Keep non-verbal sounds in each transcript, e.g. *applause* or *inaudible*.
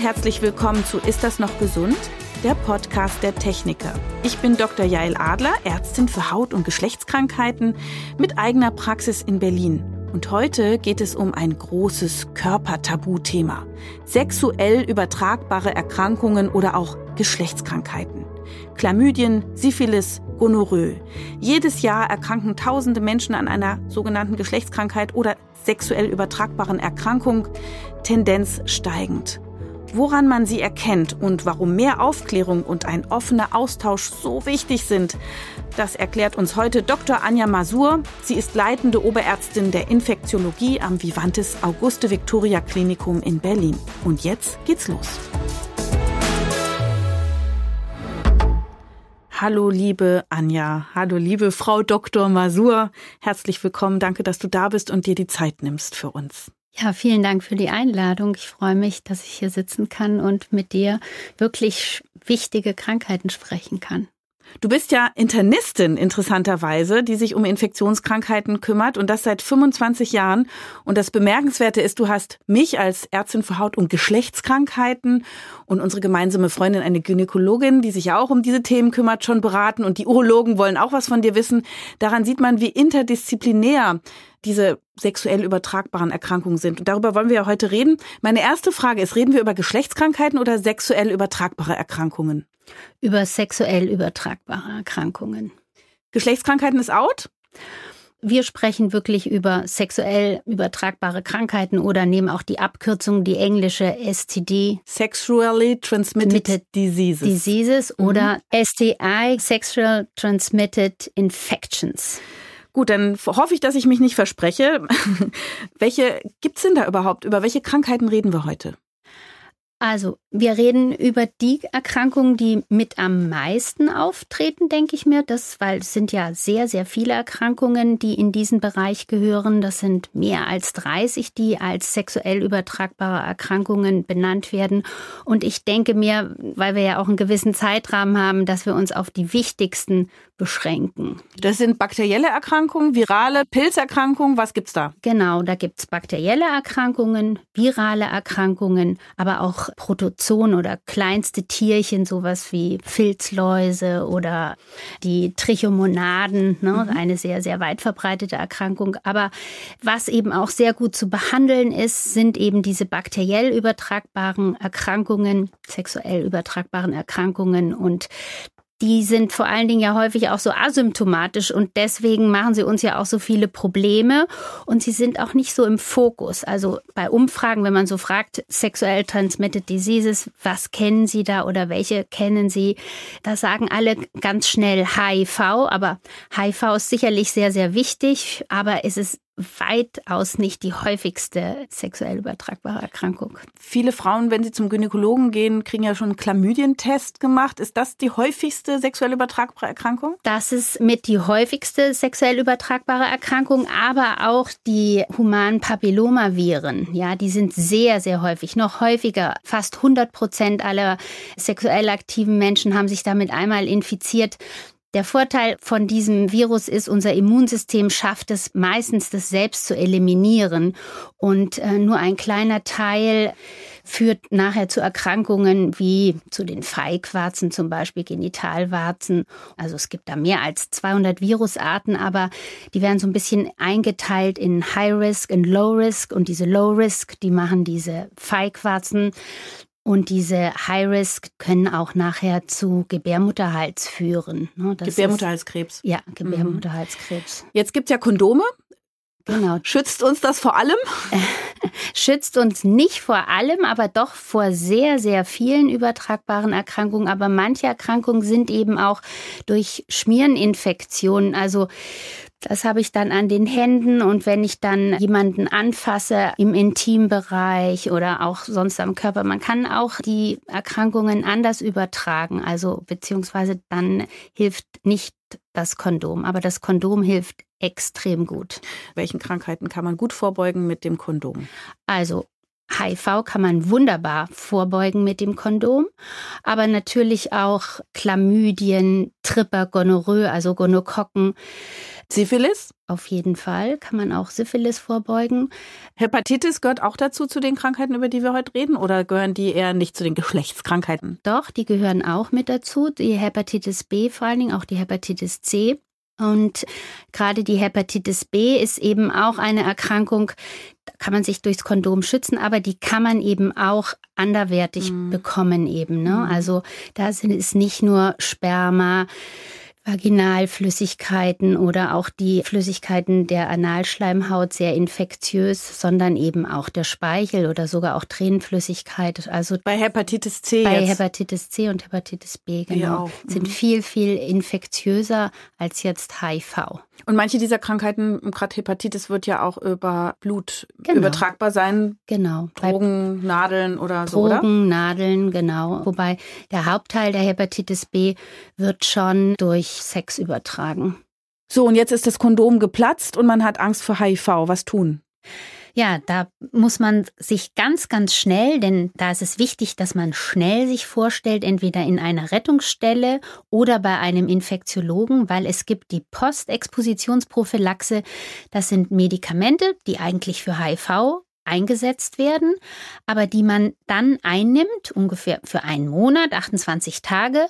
herzlich willkommen zu Ist das noch gesund? Der Podcast der Techniker. Ich bin Dr. Jael Adler, Ärztin für Haut- und Geschlechtskrankheiten mit eigener Praxis in Berlin. Und heute geht es um ein großes Körpertabuthema. Sexuell übertragbare Erkrankungen oder auch Geschlechtskrankheiten. Chlamydien, Syphilis, Gonorrhoe. Jedes Jahr erkranken tausende Menschen an einer sogenannten Geschlechtskrankheit oder sexuell übertragbaren Erkrankung, Tendenz steigend. Woran man sie erkennt und warum mehr Aufklärung und ein offener Austausch so wichtig sind, das erklärt uns heute Dr. Anja Masur. Sie ist leitende Oberärztin der Infektiologie am Vivantes Auguste Victoria Klinikum in Berlin. Und jetzt geht's los. Hallo, liebe Anja. Hallo, liebe Frau Dr. Masur. Herzlich willkommen. Danke, dass du da bist und dir die Zeit nimmst für uns. Ja, vielen Dank für die Einladung. Ich freue mich, dass ich hier sitzen kann und mit dir wirklich wichtige Krankheiten sprechen kann. Du bist ja Internistin interessanterweise, die sich um Infektionskrankheiten kümmert und das seit 25 Jahren. Und das Bemerkenswerte ist, du hast mich als Ärztin für Haut- und Geschlechtskrankheiten und unsere gemeinsame Freundin, eine Gynäkologin, die sich ja auch um diese Themen kümmert, schon beraten und die Urologen wollen auch was von dir wissen. Daran sieht man, wie interdisziplinär diese sexuell übertragbaren Erkrankungen sind. Und darüber wollen wir ja heute reden. Meine erste Frage ist, reden wir über Geschlechtskrankheiten oder sexuell übertragbare Erkrankungen? Über sexuell übertragbare Erkrankungen. Geschlechtskrankheiten ist out? Wir sprechen wirklich über sexuell übertragbare Krankheiten oder nehmen auch die Abkürzung, die englische STD. Sexually Transmitted Diseases. Diseases mhm. oder STI, Sexual Transmitted Infections. Gut, dann hoffe ich, dass ich mich nicht verspreche. *laughs* welche gibt's denn da überhaupt? Über welche Krankheiten reden wir heute? Also, wir reden über die Erkrankungen, die mit am meisten auftreten, denke ich mir. Das, weil es sind ja sehr, sehr viele Erkrankungen, die in diesen Bereich gehören. Das sind mehr als 30, die als sexuell übertragbare Erkrankungen benannt werden. Und ich denke mir, weil wir ja auch einen gewissen Zeitrahmen haben, dass wir uns auf die wichtigsten beschränken. Das sind bakterielle Erkrankungen, virale Pilzerkrankungen. Was gibt's da? Genau, da gibt's bakterielle Erkrankungen, virale Erkrankungen, aber auch Protozoen oder kleinste Tierchen, sowas wie Filzläuse oder die Trichomonaden, ne, mhm. eine sehr, sehr weit verbreitete Erkrankung. Aber was eben auch sehr gut zu behandeln ist, sind eben diese bakteriell übertragbaren Erkrankungen, sexuell übertragbaren Erkrankungen. Und die sind vor allen Dingen ja häufig auch so asymptomatisch und deswegen machen sie uns ja auch so viele Probleme und sie sind auch nicht so im Fokus. Also bei Umfragen, wenn man so fragt, sexuell transmitted diseases, was kennen Sie da oder welche kennen Sie? Da sagen alle ganz schnell HIV, aber HIV ist sicherlich sehr, sehr wichtig, aber es ist weitaus nicht die häufigste sexuell übertragbare Erkrankung. Viele Frauen, wenn sie zum Gynäkologen gehen, kriegen ja schon einen Chlamydientest gemacht. Ist das die häufigste sexuell übertragbare Erkrankung? Das ist mit die häufigste sexuell übertragbare Erkrankung, aber auch die humanen Papillomaviren. Ja, die sind sehr, sehr häufig, noch häufiger. Fast 100 Prozent aller sexuell aktiven Menschen haben sich damit einmal infiziert. Der Vorteil von diesem Virus ist, unser Immunsystem schafft es meistens, das selbst zu eliminieren. Und äh, nur ein kleiner Teil führt nachher zu Erkrankungen wie zu den Feigwarzen, zum Beispiel Genitalwarzen. Also es gibt da mehr als 200 Virusarten, aber die werden so ein bisschen eingeteilt in High Risk und Low Risk. Und diese Low Risk, die machen diese Feigwarzen und diese High Risk können auch nachher zu Gebärmutterhals führen. Ne? Gebärmutterhalskrebs. Ist, ja, Gebärmutterhalskrebs. Jetzt gibt es ja Kondome. Genau. Schützt uns das vor allem? *laughs* Schützt uns nicht vor allem, aber doch vor sehr, sehr vielen übertragbaren Erkrankungen. Aber manche Erkrankungen sind eben auch durch Schmiereninfektionen, also das habe ich dann an den Händen und wenn ich dann jemanden anfasse im Intimbereich oder auch sonst am Körper, man kann auch die Erkrankungen anders übertragen. Also beziehungsweise dann hilft nicht das Kondom, aber das Kondom hilft extrem gut. Welchen Krankheiten kann man gut vorbeugen mit dem Kondom? Also HIV kann man wunderbar vorbeugen mit dem Kondom, aber natürlich auch Chlamydien, Tripper, Gonorrhoe, also Gonokokken. Syphilis? Auf jeden Fall kann man auch Syphilis vorbeugen. Hepatitis gehört auch dazu zu den Krankheiten, über die wir heute reden, oder gehören die eher nicht zu den Geschlechtskrankheiten? Doch, die gehören auch mit dazu. Die Hepatitis B vor allen Dingen, auch die Hepatitis C. Und gerade die Hepatitis B ist eben auch eine Erkrankung, kann man sich durchs Kondom schützen, aber die kann man eben auch anderwertig mhm. bekommen eben. Ne? Mhm. Also da ist nicht nur Sperma, Vaginalflüssigkeiten oder auch die Flüssigkeiten der Analschleimhaut sehr infektiös, sondern eben auch der Speichel oder sogar auch Tränenflüssigkeit. Also bei Hepatitis C. Bei jetzt. Hepatitis C und Hepatitis B, genau. Mhm. Sind viel, viel infektiöser als jetzt HIV. Und manche dieser Krankheiten, gerade Hepatitis, wird ja auch über Blut genau. übertragbar sein. Genau. Drogen, Nadeln oder Drogen, so, oder? Drogen, Nadeln, genau. Wobei der Hauptteil der Hepatitis B wird schon durch Sex übertragen. So, und jetzt ist das Kondom geplatzt und man hat Angst vor HIV. Was tun? Ja, da muss man sich ganz, ganz schnell, denn da ist es wichtig, dass man schnell sich vorstellt, entweder in einer Rettungsstelle oder bei einem Infektiologen, weil es gibt die Postexpositionsprophylaxe. Das sind Medikamente, die eigentlich für HIV eingesetzt werden, aber die man dann einnimmt, ungefähr für einen Monat, 28 Tage,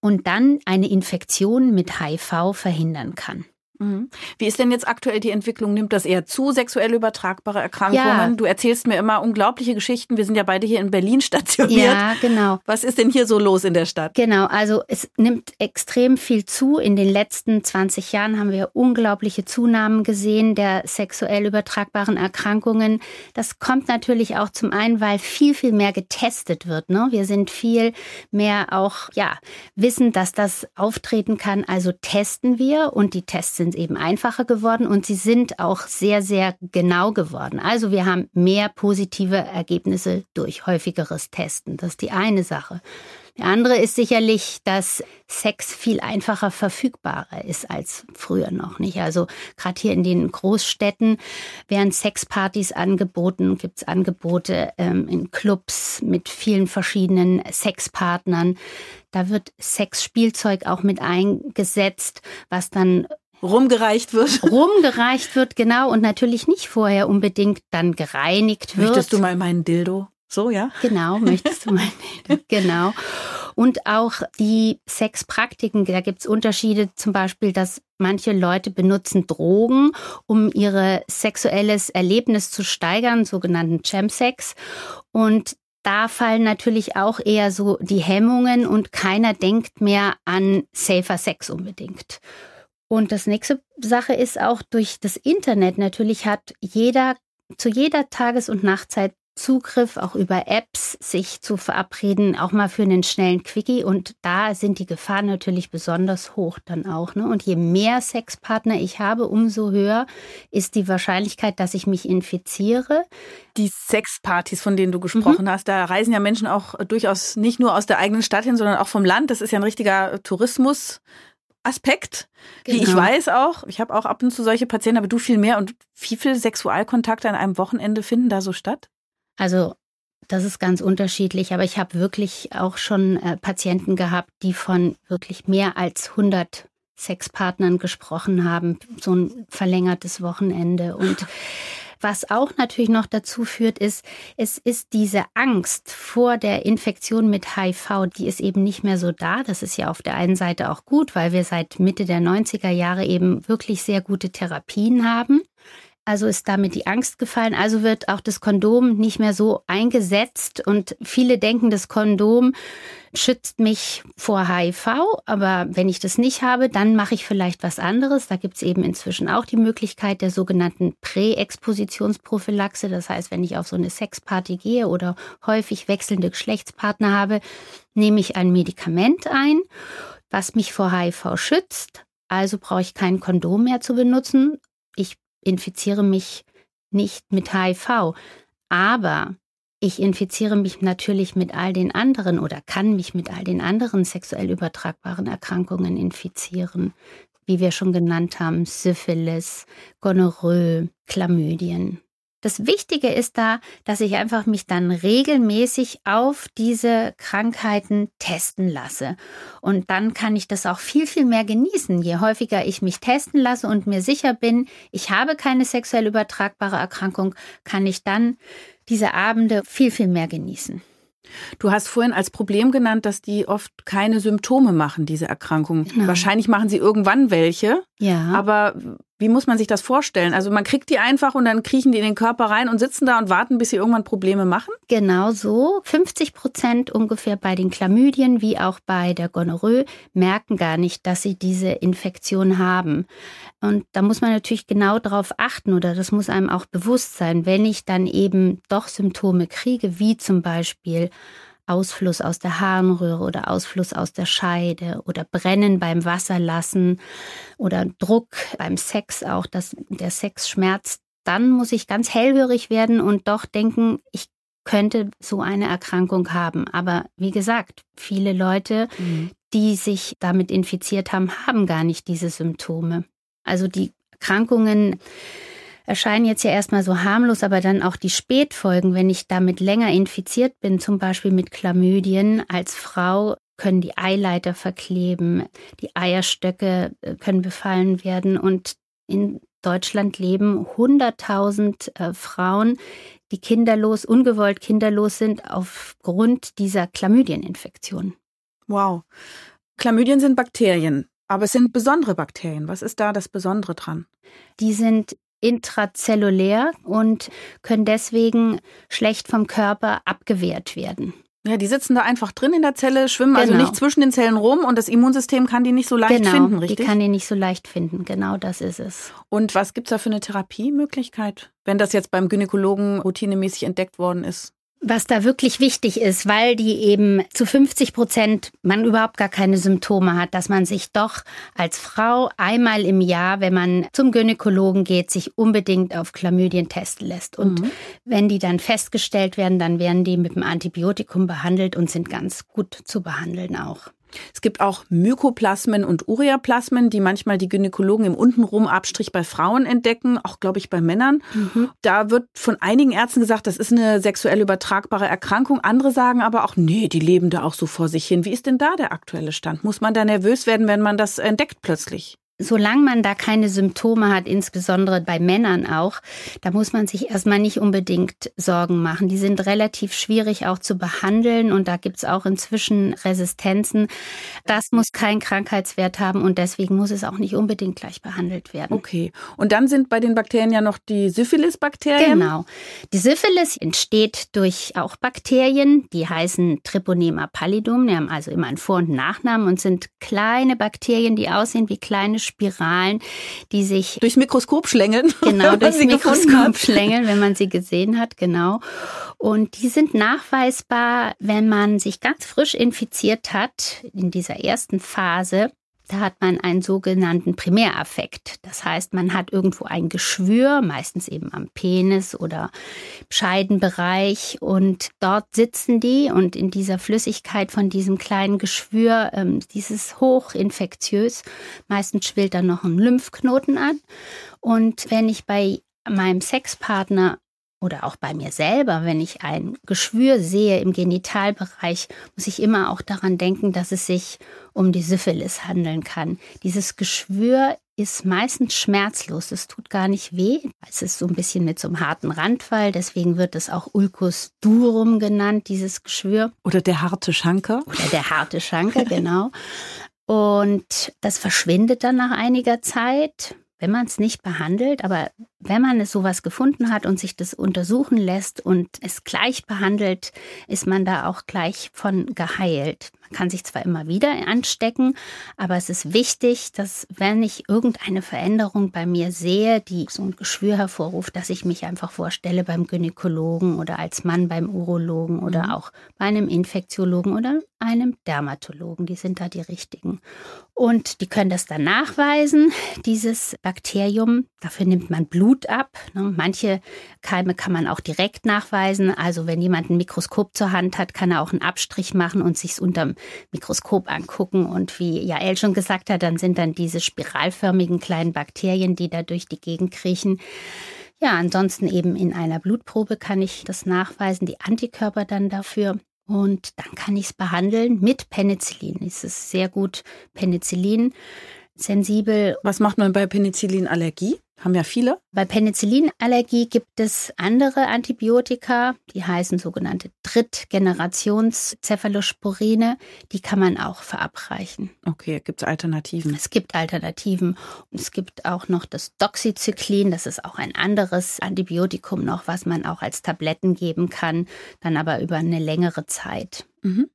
und dann eine Infektion mit HIV verhindern kann. Mhm. Wie ist denn jetzt aktuell die Entwicklung? Nimmt das eher zu, sexuell übertragbare Erkrankungen? Ja. Du erzählst mir immer unglaubliche Geschichten. Wir sind ja beide hier in Berlin *laughs* stationiert. Ja, genau. Was ist denn hier so los in der Stadt? Genau, also es nimmt extrem viel zu. In den letzten 20 Jahren haben wir unglaubliche Zunahmen gesehen der sexuell übertragbaren Erkrankungen. Das kommt natürlich auch zum einen, weil viel, viel mehr getestet wird. Ne? Wir sind viel mehr auch, ja, wissen, dass das auftreten kann. Also testen wir und die Tests sind sind eben einfacher geworden und sie sind auch sehr, sehr genau geworden. Also wir haben mehr positive Ergebnisse durch häufigeres Testen. Das ist die eine Sache. Die andere ist sicherlich, dass Sex viel einfacher verfügbarer ist als früher noch nicht. Also gerade hier in den Großstädten werden Sexpartys angeboten, gibt es Angebote ähm, in Clubs mit vielen verschiedenen Sexpartnern. Da wird Sexspielzeug auch mit eingesetzt, was dann rumgereicht wird. *laughs* Rumgereicht wird, genau. Und natürlich nicht vorher unbedingt dann gereinigt wird. Möchtest du mal meinen Dildo? So, ja? Genau, *laughs* möchtest du meinen Dildo? Genau. Und auch die Sexpraktiken, da gibt es Unterschiede, zum Beispiel, dass manche Leute benutzen Drogen, um ihr sexuelles Erlebnis zu steigern, sogenannten Chemsex. Und da fallen natürlich auch eher so die Hemmungen und keiner denkt mehr an safer Sex unbedingt. Und das nächste Sache ist auch durch das Internet natürlich hat jeder zu jeder Tages- und Nachtzeit Zugriff, auch über Apps, sich zu verabreden, auch mal für einen schnellen Quickie. Und da sind die Gefahren natürlich besonders hoch dann auch. Ne? Und je mehr Sexpartner ich habe, umso höher ist die Wahrscheinlichkeit, dass ich mich infiziere. Die Sexpartys, von denen du gesprochen mhm. hast, da reisen ja Menschen auch durchaus nicht nur aus der eigenen Stadt hin, sondern auch vom Land. Das ist ja ein richtiger Tourismus. Aspekt, genau. wie ich genau. weiß auch. Ich habe auch ab und zu solche Patienten, aber du viel mehr. Und wie viele Sexualkontakte an einem Wochenende finden da so statt? Also das ist ganz unterschiedlich, aber ich habe wirklich auch schon äh, Patienten gehabt, die von wirklich mehr als 100 Sexpartnern gesprochen haben, so ein verlängertes Wochenende. Und *laughs* Was auch natürlich noch dazu führt, ist, es ist diese Angst vor der Infektion mit HIV, die ist eben nicht mehr so da. Das ist ja auf der einen Seite auch gut, weil wir seit Mitte der 90er Jahre eben wirklich sehr gute Therapien haben. Also ist damit die Angst gefallen. Also wird auch das Kondom nicht mehr so eingesetzt. Und viele denken, das Kondom schützt mich vor HIV. Aber wenn ich das nicht habe, dann mache ich vielleicht was anderes. Da gibt es eben inzwischen auch die Möglichkeit der sogenannten Präexpositionsprophylaxe. Das heißt, wenn ich auf so eine Sexparty gehe oder häufig wechselnde Geschlechtspartner habe, nehme ich ein Medikament ein, was mich vor HIV schützt. Also brauche ich kein Kondom mehr zu benutzen. Ich infiziere mich nicht mit HIV, aber ich infiziere mich natürlich mit all den anderen oder kann mich mit all den anderen sexuell übertragbaren Erkrankungen infizieren, wie wir schon genannt haben, Syphilis, Gonorrhoe, Chlamydien. Das Wichtige ist da, dass ich einfach mich dann regelmäßig auf diese Krankheiten testen lasse. Und dann kann ich das auch viel, viel mehr genießen. Je häufiger ich mich testen lasse und mir sicher bin, ich habe keine sexuell übertragbare Erkrankung, kann ich dann diese Abende viel, viel mehr genießen. Du hast vorhin als Problem genannt, dass die oft keine Symptome machen, diese Erkrankung. Genau. Wahrscheinlich machen sie irgendwann welche. Ja. Aber wie muss man sich das vorstellen? Also man kriegt die einfach und dann kriechen die in den Körper rein und sitzen da und warten, bis sie irgendwann Probleme machen? Genau so. 50 Prozent ungefähr bei den Chlamydien wie auch bei der Gonorrhoe merken gar nicht, dass sie diese Infektion haben. Und da muss man natürlich genau darauf achten oder das muss einem auch bewusst sein, wenn ich dann eben doch Symptome kriege, wie zum Beispiel Ausfluss aus der Harnröhre oder Ausfluss aus der Scheide oder Brennen beim Wasserlassen oder Druck beim Sex auch, dass der Sex schmerzt, dann muss ich ganz hellhörig werden und doch denken, ich könnte so eine Erkrankung haben. Aber wie gesagt, viele Leute, mhm. die sich damit infiziert haben, haben gar nicht diese Symptome. Also die Erkrankungen erscheinen jetzt ja erstmal so harmlos, aber dann auch die Spätfolgen, wenn ich damit länger infiziert bin, zum Beispiel mit Chlamydien als Frau, können die Eileiter verkleben, die Eierstöcke äh, können befallen werden und in Deutschland leben 100.000 äh, Frauen, die kinderlos, ungewollt kinderlos sind aufgrund dieser Chlamydieninfektion. Wow. Chlamydien sind Bakterien, aber es sind besondere Bakterien. Was ist da das Besondere dran? Die sind intrazellulär und können deswegen schlecht vom Körper abgewehrt werden. Ja, die sitzen da einfach drin in der Zelle, schwimmen also genau. also nicht zwischen den Zellen rum und das Immunsystem kann die nicht so leicht genau, finden, richtig? Die kann die nicht so leicht finden, genau das ist es. Und was gibt's da für eine Therapiemöglichkeit, wenn das jetzt beim Gynäkologen routinemäßig entdeckt worden ist? Was da wirklich wichtig ist, weil die eben zu 50 Prozent man überhaupt gar keine Symptome hat, dass man sich doch als Frau einmal im Jahr, wenn man zum Gynäkologen geht, sich unbedingt auf Chlamydien testen lässt. Und mhm. wenn die dann festgestellt werden, dann werden die mit dem Antibiotikum behandelt und sind ganz gut zu behandeln auch. Es gibt auch Mykoplasmen und Ureaplasmen, die manchmal die Gynäkologen im untenrum Abstrich bei Frauen entdecken, auch glaube ich bei Männern. Mhm. Da wird von einigen Ärzten gesagt, das ist eine sexuell übertragbare Erkrankung. Andere sagen aber auch, nee, die leben da auch so vor sich hin. Wie ist denn da der aktuelle Stand? Muss man da nervös werden, wenn man das entdeckt plötzlich? Solange man da keine Symptome hat, insbesondere bei Männern auch, da muss man sich erstmal nicht unbedingt Sorgen machen. Die sind relativ schwierig auch zu behandeln und da gibt's auch inzwischen Resistenzen. Das muss keinen Krankheitswert haben und deswegen muss es auch nicht unbedingt gleich behandelt werden. Okay. Und dann sind bei den Bakterien ja noch die Syphilis-Bakterien. Genau. Die Syphilis entsteht durch auch Bakterien, die heißen Treponema pallidum, die haben also immer einen Vor- und Nachnamen und sind kleine Bakterien, die aussehen wie kleine Spiralen, die sich durchs Mikroskop schlängeln. *laughs* Genau, durchs Mikroskop schlängeln, wenn man sie gesehen hat, genau. Und die sind nachweisbar, wenn man sich ganz frisch infiziert hat, in dieser ersten Phase, da hat man einen sogenannten Primäraffekt. Das heißt, man hat irgendwo ein Geschwür, meistens eben am Penis oder Scheidenbereich und dort sitzen die und in dieser Flüssigkeit von diesem kleinen Geschwür, ähm, dieses hochinfektiös, meistens schwillt dann noch ein Lymphknoten an. Und wenn ich bei meinem Sexpartner oder auch bei mir selber, wenn ich ein Geschwür sehe im Genitalbereich, muss ich immer auch daran denken, dass es sich um die Syphilis handeln kann. Dieses Geschwür ist meistens schmerzlos. Es tut gar nicht weh. Es ist so ein bisschen mit so einem harten Randfall. Deswegen wird es auch Ulcus durum genannt, dieses Geschwür. Oder der harte Schanker. Oder der harte Schanker, *laughs* genau. Und das verschwindet dann nach einiger Zeit wenn man es nicht behandelt, aber wenn man es sowas gefunden hat und sich das untersuchen lässt und es gleich behandelt, ist man da auch gleich von geheilt. Man kann sich zwar immer wieder anstecken, aber es ist wichtig, dass wenn ich irgendeine Veränderung bei mir sehe, die so ein Geschwür hervorruft, dass ich mich einfach vorstelle beim Gynäkologen oder als Mann beim Urologen oder mhm. auch bei einem Infektiologen oder einem Dermatologen. Die sind da die richtigen. Und die können das dann nachweisen, dieses Bakterium. Dafür nimmt man Blut ab. Ne? Manche Keime kann man auch direkt nachweisen. Also wenn jemand ein Mikroskop zur Hand hat, kann er auch einen Abstrich machen und sich unterm Mikroskop angucken. Und wie Jael schon gesagt hat, dann sind dann diese spiralförmigen kleinen Bakterien, die da durch die Gegend kriechen. Ja, ansonsten eben in einer Blutprobe kann ich das nachweisen, die Antikörper dann dafür. Und dann kann ich es behandeln mit Penicillin. Es ist sehr gut Penicillin sensibel. Was macht man bei Penicillinallergie? Haben ja viele. Bei Penicillinallergie gibt es andere Antibiotika, die heißen sogenannte Drittgenerations-Cephalosporine. Die kann man auch verabreichen. Okay, gibt es Alternativen? Es gibt Alternativen. Und es gibt auch noch das Doxycyclin. Das ist auch ein anderes Antibiotikum noch, was man auch als Tabletten geben kann, dann aber über eine längere Zeit. Mhm.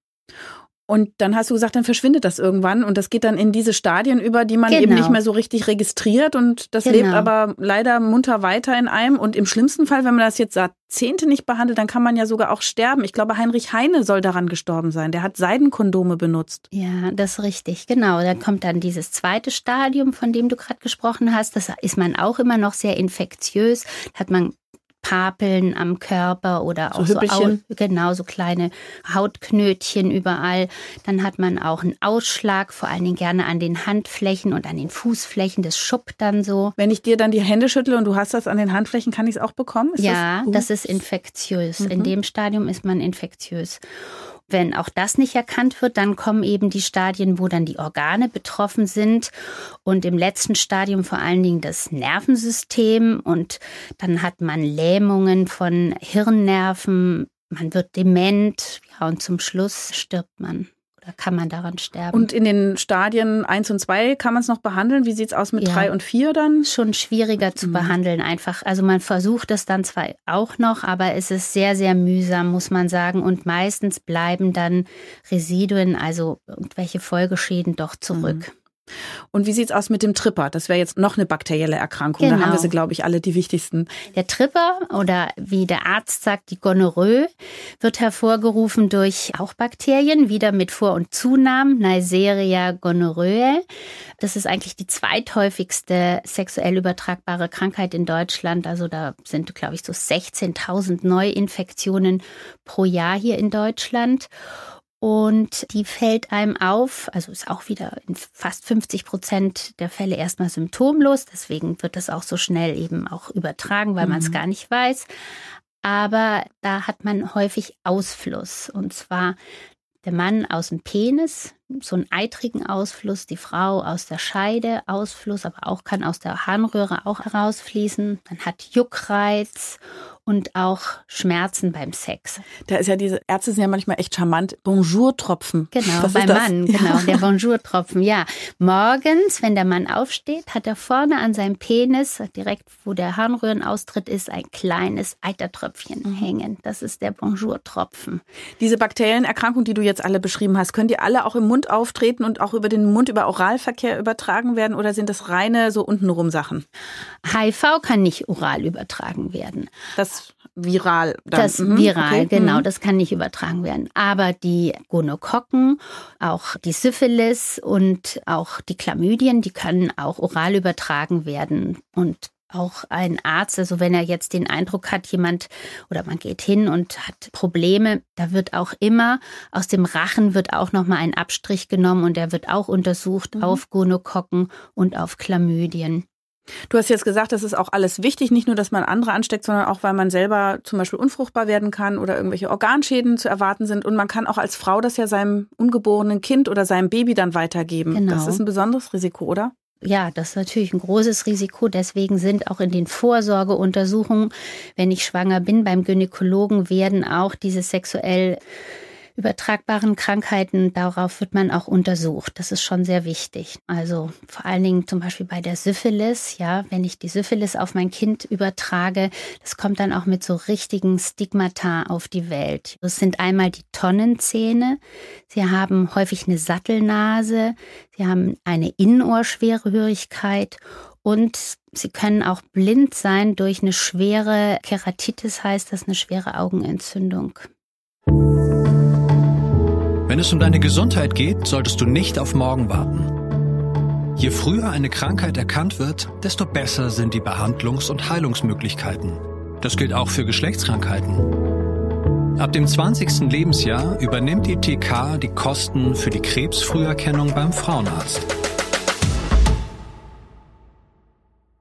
Und dann hast du gesagt, dann verschwindet das irgendwann und das geht dann in diese Stadien über, die man genau. eben nicht mehr so richtig registriert und das genau. lebt aber leider munter weiter in einem und im schlimmsten Fall, wenn man das jetzt Jahrzehnte nicht behandelt, dann kann man ja sogar auch sterben. Ich glaube, Heinrich Heine soll daran gestorben sein. Der hat Seidenkondome benutzt. Ja, das ist richtig, genau. Dann kommt dann dieses zweite Stadium, von dem du gerade gesprochen hast. Das ist man auch immer noch sehr infektiös. Da hat man Papeln am Körper oder auch so, so genau so kleine Hautknötchen überall. Dann hat man auch einen Ausschlag, vor allen Dingen gerne an den Handflächen und an den Fußflächen. Das schuppt dann so. Wenn ich dir dann die Hände schüttle und du hast das an den Handflächen, kann ich es auch bekommen? Ist ja, das, das, ist infektiös. Mhm. In dem Stadium ist man infektiös. Wenn auch das nicht erkannt wird, dann kommen eben die Stadien, wo dann die Organe betroffen sind. Und im letzten Stadium vor allen Dingen das Nervensystem. Und dann hat man Lähmungen von Hirnnerven, man wird dement. Ja, und zum Schluss stirbt man kann man daran sterben. Und in den Stadien 1 und 2 kann man es noch behandeln? Wie sieht es aus mit ja, 3 und 4 dann? Schon schwieriger zu mhm. behandeln einfach. Also man versucht es dann zwar auch noch, aber es ist sehr, sehr mühsam, muss man sagen. Und meistens bleiben dann Residuen, also irgendwelche Folgeschäden doch zurück. Mhm. Und wie sieht's aus mit dem Tripper? Das wäre jetzt noch eine bakterielle Erkrankung. Genau. Da haben wir genau. sie, glaube ich, alle die wichtigsten. Der Tripper oder wie der Arzt sagt, die Gonorrhoe wird hervorgerufen durch auch Bakterien, wieder mit Vor- und Zunamen, Neisseria gonorrhoeae. Das ist eigentlich die zweithäufigste sexuell übertragbare Krankheit in Deutschland. Also da sind, glaube ich, so 16.000 Neuinfektionen pro Jahr hier in Deutschland. Und die fällt einem auf, also ist auch wieder in fast 50 Prozent der Fälle erstmal symptomlos. Deswegen wird das auch so schnell eben auch übertragen, weil mhm. man es gar nicht weiß. Aber da hat man häufig Ausfluss. Und zwar der Mann aus dem Penis, so einen eitrigen Ausfluss, die Frau aus der Scheide Ausfluss, aber auch kann aus der Harnröhre auch herausfließen. Man hat Juckreiz und auch Schmerzen beim Sex. Da ist ja diese Ärzte sind ja manchmal echt charmant. Bonjour-Tropfen. Genau, Was beim Mann, genau, der Bonjour-Tropfen. Ja, morgens, wenn der Mann aufsteht, hat er vorne an seinem Penis, direkt wo der Harnröhrenaustritt ist, ein kleines Eitertröpfchen mhm. hängen. Das ist der Bonjour-Tropfen. Diese bakteriellen Erkrankungen, die du jetzt alle beschrieben hast, können die alle auch im Mund auftreten und auch über den Mund, über Oralverkehr übertragen werden oder sind das reine so untenrum Sachen? HIV kann nicht oral übertragen werden. Das viral. Dann. Das mhm. viral, okay. genau, mhm. das kann nicht übertragen werden. Aber die Gonokokken, auch die Syphilis und auch die Chlamydien, die können auch oral übertragen werden. Und auch ein Arzt, also wenn er jetzt den Eindruck hat, jemand oder man geht hin und hat Probleme, da wird auch immer aus dem Rachen wird auch noch mal ein Abstrich genommen und der wird auch untersucht mhm. auf Gonokokken und auf Chlamydien. Du hast jetzt gesagt, das ist auch alles wichtig, nicht nur, dass man andere ansteckt, sondern auch, weil man selber zum Beispiel unfruchtbar werden kann oder irgendwelche Organschäden zu erwarten sind. Und man kann auch als Frau das ja seinem ungeborenen Kind oder seinem Baby dann weitergeben. Genau. Das ist ein besonderes Risiko, oder? Ja, das ist natürlich ein großes Risiko. Deswegen sind auch in den Vorsorgeuntersuchungen, wenn ich schwanger bin, beim Gynäkologen werden auch diese sexuell übertragbaren Krankheiten, darauf wird man auch untersucht. Das ist schon sehr wichtig. Also vor allen Dingen zum Beispiel bei der Syphilis, ja, wenn ich die Syphilis auf mein Kind übertrage, das kommt dann auch mit so richtigen Stigmata auf die Welt. Das sind einmal die Tonnenzähne. Sie haben häufig eine Sattelnase. Sie haben eine Innenohrschwerhörigkeit und sie können auch blind sein durch eine schwere Keratitis, heißt das eine schwere Augenentzündung. Wenn es um deine Gesundheit geht, solltest du nicht auf morgen warten. Je früher eine Krankheit erkannt wird, desto besser sind die Behandlungs- und Heilungsmöglichkeiten. Das gilt auch für Geschlechtskrankheiten. Ab dem 20. Lebensjahr übernimmt die TK die Kosten für die Krebsfrüherkennung beim Frauenarzt.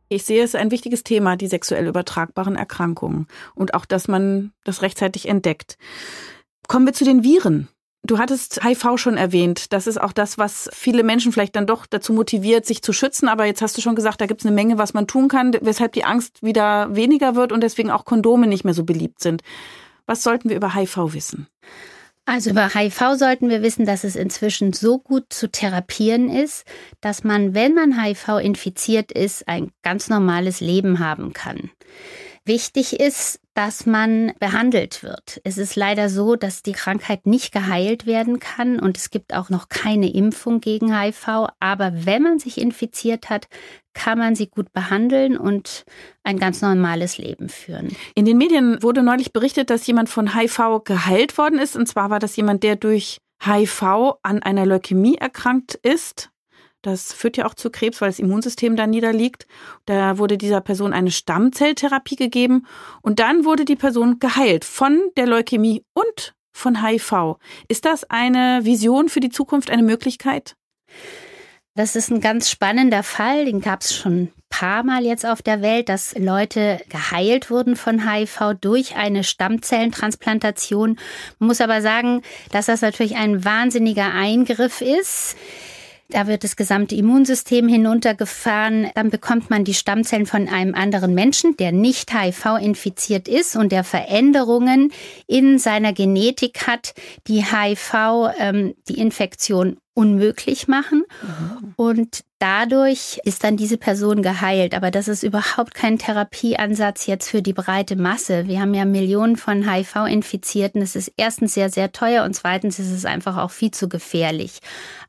Ich sehe es ein wichtiges Thema, die sexuell übertragbaren Erkrankungen und auch, dass man das rechtzeitig entdeckt. Kommen wir zu den Viren. Du hattest HIV schon erwähnt. Das ist auch das, was viele Menschen vielleicht dann doch dazu motiviert, sich zu schützen. Aber jetzt hast du schon gesagt, da gibt es eine Menge, was man tun kann, weshalb die Angst wieder weniger wird und deswegen auch Kondome nicht mehr so beliebt sind. Was sollten wir über HIV wissen? Also über HIV sollten wir wissen, dass es inzwischen so gut zu therapieren ist, dass man, wenn man HIV infiziert ist, ein ganz normales Leben haben kann. Wichtig ist, dass man behandelt wird. Es ist leider so, dass die Krankheit nicht geheilt werden kann und es gibt auch noch keine Impfung gegen HIV. Aber wenn man sich infiziert hat, kann man sie gut behandeln und ein ganz normales Leben führen. In den Medien wurde neulich berichtet, dass jemand von HIV geheilt worden ist. Und zwar war das jemand, der durch HIV an einer Leukämie erkrankt ist. Das führt ja auch zu Krebs, weil das Immunsystem da niederliegt. Da wurde dieser Person eine Stammzelltherapie gegeben und dann wurde die Person geheilt von der Leukämie und von HIV. Ist das eine Vision für die Zukunft, eine Möglichkeit? Das ist ein ganz spannender Fall, den gab es schon ein paar Mal jetzt auf der Welt, dass Leute geheilt wurden von HIV durch eine Stammzellentransplantation. Man muss aber sagen, dass das natürlich ein wahnsinniger Eingriff ist. Da wird das gesamte Immunsystem hinuntergefahren. Dann bekommt man die Stammzellen von einem anderen Menschen, der nicht HIV infiziert ist und der Veränderungen in seiner Genetik hat, die HIV, ähm, die Infektion unmöglich machen. Mhm. Und dadurch ist dann diese Person geheilt. Aber das ist überhaupt kein Therapieansatz jetzt für die breite Masse. Wir haben ja Millionen von HIV-Infizierten. Es ist erstens sehr, sehr teuer und zweitens ist es einfach auch viel zu gefährlich.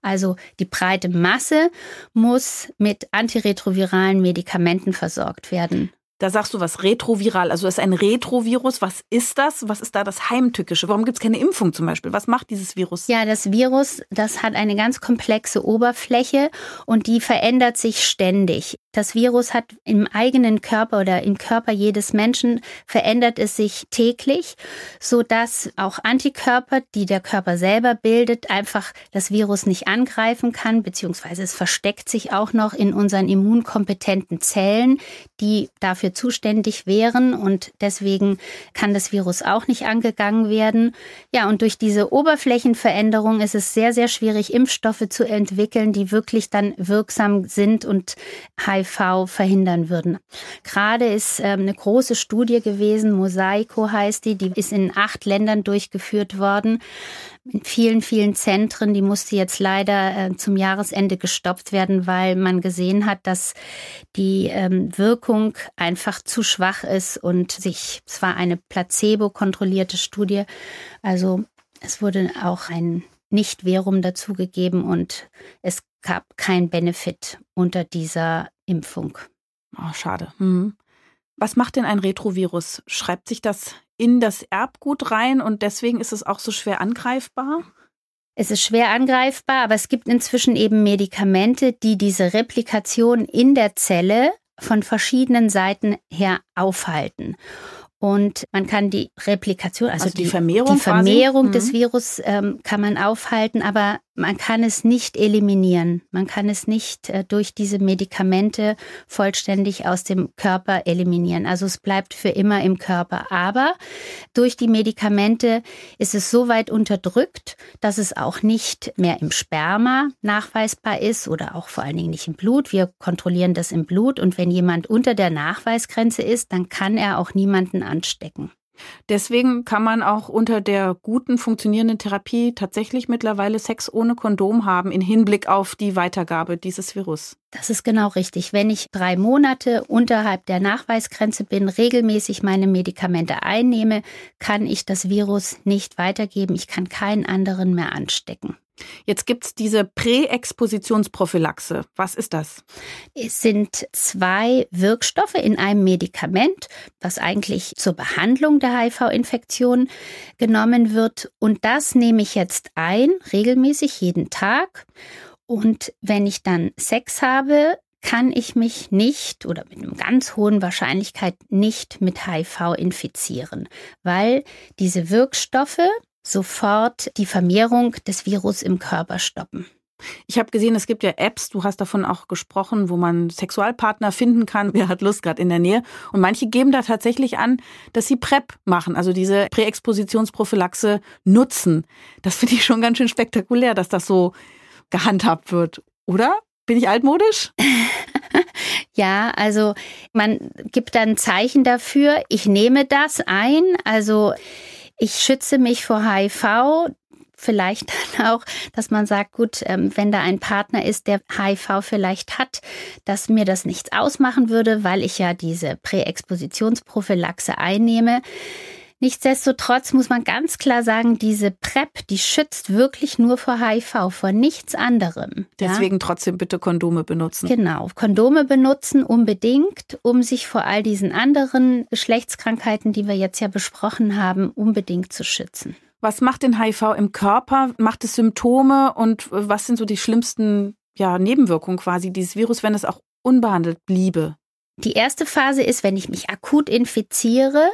Also die breite Masse muss mit antiretroviralen Medikamenten versorgt werden. Da sagst du was retroviral, also es ist ein Retrovirus. Was ist das? Was ist da das Heimtückische? Warum gibt es keine Impfung zum Beispiel? Was macht dieses Virus? Ja, das Virus, das hat eine ganz komplexe Oberfläche und die verändert sich ständig. Das Virus hat im eigenen Körper oder im Körper jedes Menschen verändert es sich täglich, so dass auch Antikörper, die der Körper selber bildet, einfach das Virus nicht angreifen kann, beziehungsweise es versteckt sich auch noch in unseren immunkompetenten Zellen, die dafür zuständig wären und deswegen kann das Virus auch nicht angegangen werden. Ja, und durch diese Oberflächenveränderung ist es sehr, sehr schwierig, Impfstoffe zu entwickeln, die wirklich dann wirksam sind und HIV verhindern würden. Gerade ist ähm, eine große Studie gewesen, Mosaico heißt die, die ist in acht Ländern durchgeführt worden, in vielen, vielen Zentren. Die musste jetzt leider äh, zum Jahresende gestoppt werden, weil man gesehen hat, dass die ähm, Wirkung einfach zu schwach ist und sich, es war eine placebo-kontrollierte Studie, also es wurde auch ein Nicht-Verum dazugegeben und es gab kein Benefit unter dieser Impfung. Oh, schade. Mhm. Was macht denn ein Retrovirus? Schreibt sich das in das Erbgut rein und deswegen ist es auch so schwer angreifbar? Es ist schwer angreifbar, aber es gibt inzwischen eben Medikamente, die diese Replikation in der Zelle von verschiedenen Seiten her aufhalten. Und man kann die Replikation, also, also die, die, Vermehrung, die Vermehrung des mhm. Virus ähm, kann man aufhalten, aber man kann es nicht eliminieren. Man kann es nicht äh, durch diese Medikamente vollständig aus dem Körper eliminieren. Also es bleibt für immer im Körper. Aber durch die Medikamente ist es so weit unterdrückt, dass es auch nicht mehr im Sperma nachweisbar ist oder auch vor allen Dingen nicht im Blut. Wir kontrollieren das im Blut und wenn jemand unter der Nachweisgrenze ist, dann kann er auch niemanden anstecken. Deswegen kann man auch unter der guten funktionierenden Therapie tatsächlich mittlerweile Sex ohne Kondom haben, in Hinblick auf die Weitergabe dieses Virus. Das ist genau richtig. Wenn ich drei Monate unterhalb der Nachweisgrenze bin, regelmäßig meine Medikamente einnehme, kann ich das Virus nicht weitergeben. Ich kann keinen anderen mehr anstecken. Jetzt gibt es diese Präexpositionsprophylaxe. Was ist das? Es sind zwei Wirkstoffe in einem Medikament, was eigentlich zur Behandlung der HIV-Infektion genommen wird. Und das nehme ich jetzt ein, regelmäßig jeden Tag. Und wenn ich dann Sex habe, kann ich mich nicht oder mit einer ganz hohen Wahrscheinlichkeit nicht mit HIV infizieren, weil diese Wirkstoffe sofort die Vermehrung des Virus im Körper stoppen. Ich habe gesehen, es gibt ja Apps, du hast davon auch gesprochen, wo man Sexualpartner finden kann. *laughs* Wer hat Lust gerade in der Nähe? Und manche geben da tatsächlich an, dass sie PrEP machen, also diese Präexpositionsprophylaxe nutzen. Das finde ich schon ganz schön spektakulär, dass das so gehandhabt wird, oder? Bin ich altmodisch? *laughs* ja, also man gibt dann Zeichen dafür. Ich nehme das ein. Also ich schütze mich vor HIV vielleicht *laughs* dann auch, dass man sagt, gut, ähm, wenn da ein Partner ist, der HIV vielleicht hat, dass mir das nichts ausmachen würde, weil ich ja diese Präexpositionsprophylaxe einnehme. Nichtsdestotrotz muss man ganz klar sagen, diese PrEP, die schützt wirklich nur vor HIV, vor nichts anderem. Deswegen ja? trotzdem bitte Kondome benutzen. Genau, Kondome benutzen unbedingt, um sich vor all diesen anderen Geschlechtskrankheiten, die wir jetzt ja besprochen haben, unbedingt zu schützen. Was macht denn HIV im Körper? Macht es Symptome und was sind so die schlimmsten ja, Nebenwirkungen quasi dieses Virus, wenn es auch unbehandelt bliebe? Die erste Phase ist, wenn ich mich akut infiziere,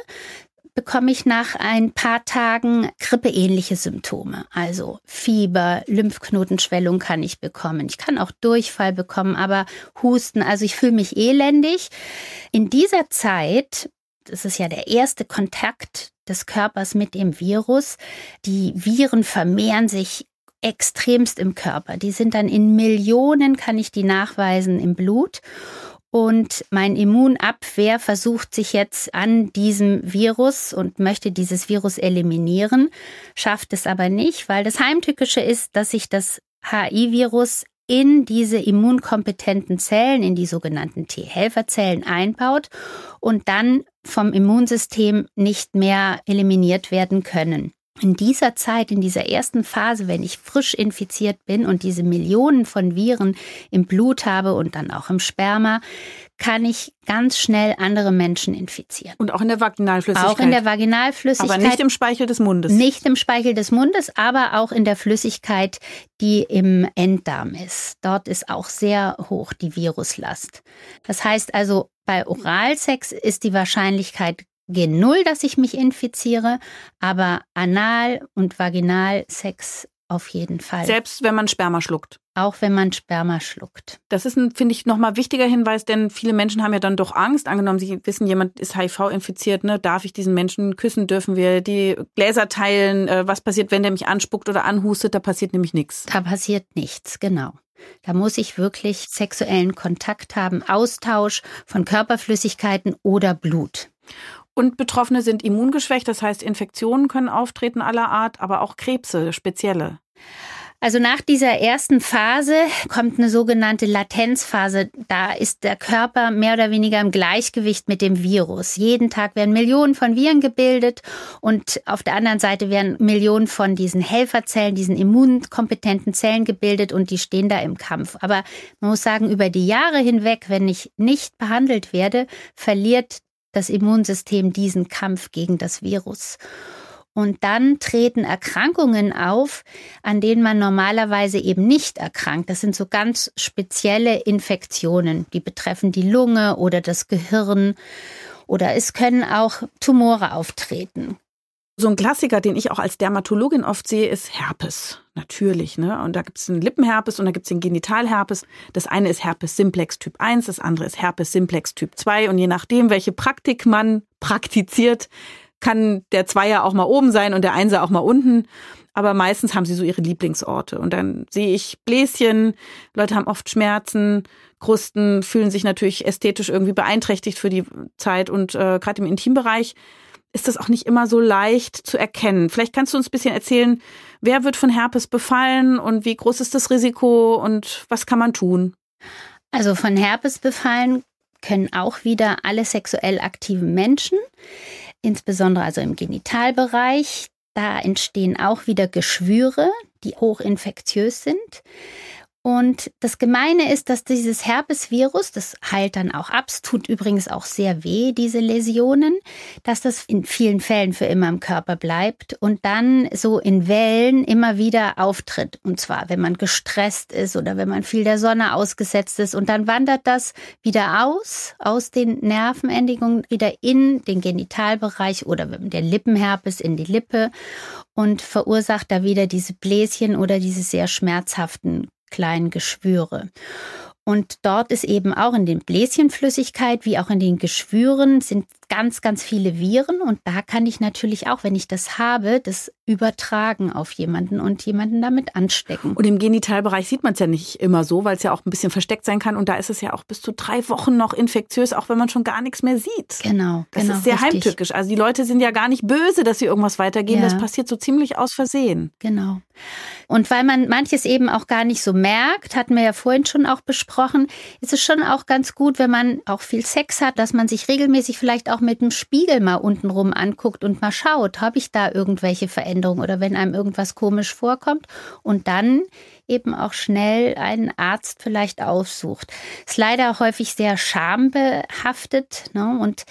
bekomme ich nach ein paar Tagen grippeähnliche Symptome. Also Fieber, Lymphknotenschwellung kann ich bekommen. Ich kann auch Durchfall bekommen, aber Husten. Also ich fühle mich elendig. In dieser Zeit, das ist ja der erste Kontakt des Körpers mit dem Virus. Die Viren vermehren sich extremst im Körper. Die sind dann in Millionen, kann ich die nachweisen, im Blut. Und mein Immunabwehr versucht sich jetzt an diesem Virus und möchte dieses Virus eliminieren, schafft es aber nicht, weil das Heimtückische ist, dass sich das HI-Virus in diese immunkompetenten Zellen, in die sogenannten T-Helferzellen einbaut und dann vom Immunsystem nicht mehr eliminiert werden können. In dieser Zeit, in dieser ersten Phase, wenn ich frisch infiziert bin und diese Millionen von Viren im Blut habe und dann auch im Sperma, kann ich ganz schnell andere Menschen infizieren. Und auch in der Vaginalflüssigkeit. Auch in der Vaginalflüssigkeit. Aber nicht im Speichel des Mundes. Nicht im Speichel des Mundes, aber auch in der Flüssigkeit, die im Enddarm ist. Dort ist auch sehr hoch die Viruslast. Das heißt also, bei Oralsex ist die Wahrscheinlichkeit gen Null, dass ich mich infiziere, aber Anal- und Vaginalsex auf jeden Fall. Selbst wenn man Sperma schluckt. Auch wenn man Sperma schluckt. Das ist ein, finde ich, nochmal wichtiger Hinweis, denn viele Menschen haben ja dann doch Angst. Angenommen, sie wissen, jemand ist HIV-infiziert, ne? Darf ich diesen Menschen küssen? Dürfen wir die Gläser teilen? Äh, was passiert, wenn der mich anspuckt oder anhustet? Da passiert nämlich nichts. Da passiert nichts, genau. Da muss ich wirklich sexuellen Kontakt haben, Austausch von Körperflüssigkeiten oder Blut. Und Betroffene sind immungeschwächt, das heißt, Infektionen können auftreten aller Art, aber auch Krebse, spezielle. Also nach dieser ersten Phase kommt eine sogenannte Latenzphase. Da ist der Körper mehr oder weniger im Gleichgewicht mit dem Virus. Jeden Tag werden Millionen von Viren gebildet und auf der anderen Seite werden Millionen von diesen Helferzellen, diesen immunkompetenten Zellen gebildet und die stehen da im Kampf. Aber man muss sagen, über die Jahre hinweg, wenn ich nicht behandelt werde, verliert das Immunsystem diesen Kampf gegen das Virus. Und dann treten Erkrankungen auf, an denen man normalerweise eben nicht erkrankt. Das sind so ganz spezielle Infektionen, die betreffen die Lunge oder das Gehirn. Oder es können auch Tumore auftreten. So ein Klassiker, den ich auch als Dermatologin oft sehe, ist Herpes. Natürlich, ne? Und da gibt es einen Lippenherpes und da gibt es den Genitalherpes. Das eine ist Herpes simplex Typ 1, das andere ist Herpes simplex Typ 2. Und je nachdem, welche Praktik man praktiziert, kann der Zweier auch mal oben sein und der Einser auch mal unten. Aber meistens haben sie so ihre Lieblingsorte. Und dann sehe ich Bläschen, Leute haben oft Schmerzen, Krusten, fühlen sich natürlich ästhetisch irgendwie beeinträchtigt für die Zeit. Und äh, gerade im Intimbereich ist das auch nicht immer so leicht zu erkennen. Vielleicht kannst du uns ein bisschen erzählen, wer wird von Herpes befallen und wie groß ist das Risiko und was kann man tun? Also von Herpes befallen können auch wieder alle sexuell aktiven Menschen, insbesondere also im Genitalbereich. Da entstehen auch wieder Geschwüre, die hochinfektiös sind. Und das Gemeine ist, dass dieses Herpesvirus, das heilt dann auch ab, es tut übrigens auch sehr weh, diese Läsionen, dass das in vielen Fällen für immer im Körper bleibt und dann so in Wellen immer wieder auftritt. Und zwar, wenn man gestresst ist oder wenn man viel der Sonne ausgesetzt ist. Und dann wandert das wieder aus, aus den Nervenendigungen, wieder in den Genitalbereich oder der Lippenherpes in die Lippe und verursacht da wieder diese Bläschen oder diese sehr schmerzhaften kleinen Geschwüre. Und dort ist eben auch in den Bläschenflüssigkeit wie auch in den Geschwüren sind ganz, ganz viele Viren. Und da kann ich natürlich auch, wenn ich das habe, das übertragen auf jemanden und jemanden damit anstecken. Und im Genitalbereich sieht man es ja nicht immer so, weil es ja auch ein bisschen versteckt sein kann. Und da ist es ja auch bis zu drei Wochen noch infektiös, auch wenn man schon gar nichts mehr sieht. Genau. Das genau, ist sehr richtig. heimtückisch. Also die Leute sind ja gar nicht böse, dass sie irgendwas weitergeben. Ja. Das passiert so ziemlich aus Versehen. Genau. Und weil man manches eben auch gar nicht so merkt, hatten wir ja vorhin schon auch besprochen, ist es schon auch ganz gut, wenn man auch viel Sex hat, dass man sich regelmäßig vielleicht auch mit dem Spiegel mal untenrum anguckt und mal schaut, habe ich da irgendwelche Veränderungen oder wenn einem irgendwas komisch vorkommt und dann eben auch schnell einen Arzt vielleicht aufsucht. Ist leider häufig sehr schambehaftet ne? und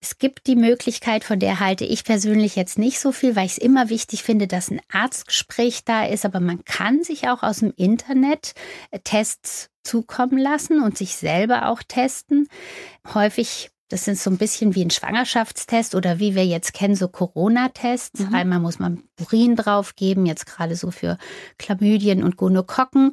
es gibt die Möglichkeit, von der halte ich persönlich jetzt nicht so viel, weil ich es immer wichtig finde, dass ein Arztgespräch da ist, aber man kann sich auch aus dem Internet äh, Tests zukommen lassen und sich selber auch testen. Häufig das sind so ein bisschen wie ein Schwangerschaftstest oder wie wir jetzt kennen, so Corona-Tests. Mhm. Einmal muss man Urin draufgeben, jetzt gerade so für Chlamydien und Gonokokken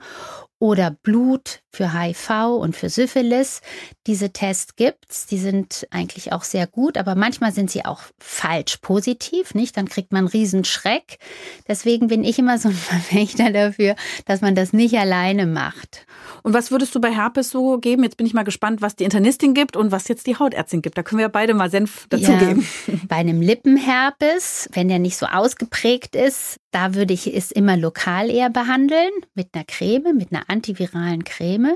oder Blut für HIV und für Syphilis. Diese Tests gibt's, die sind eigentlich auch sehr gut, aber manchmal sind sie auch falsch positiv, nicht? Dann kriegt man riesen Schreck. Deswegen bin ich immer so ein *laughs* Verfechter dafür, dass man das nicht alleine macht. Und was würdest du bei Herpes so geben? Jetzt bin ich mal gespannt, was die Internistin gibt und was jetzt die Hautärztin gibt. Da können wir beide mal Senf dazugeben. Ja, bei einem Lippenherpes, wenn der nicht so ausgeprägt ist, da würde ich es immer lokal eher behandeln, mit einer Creme, mit einer antiviralen Creme.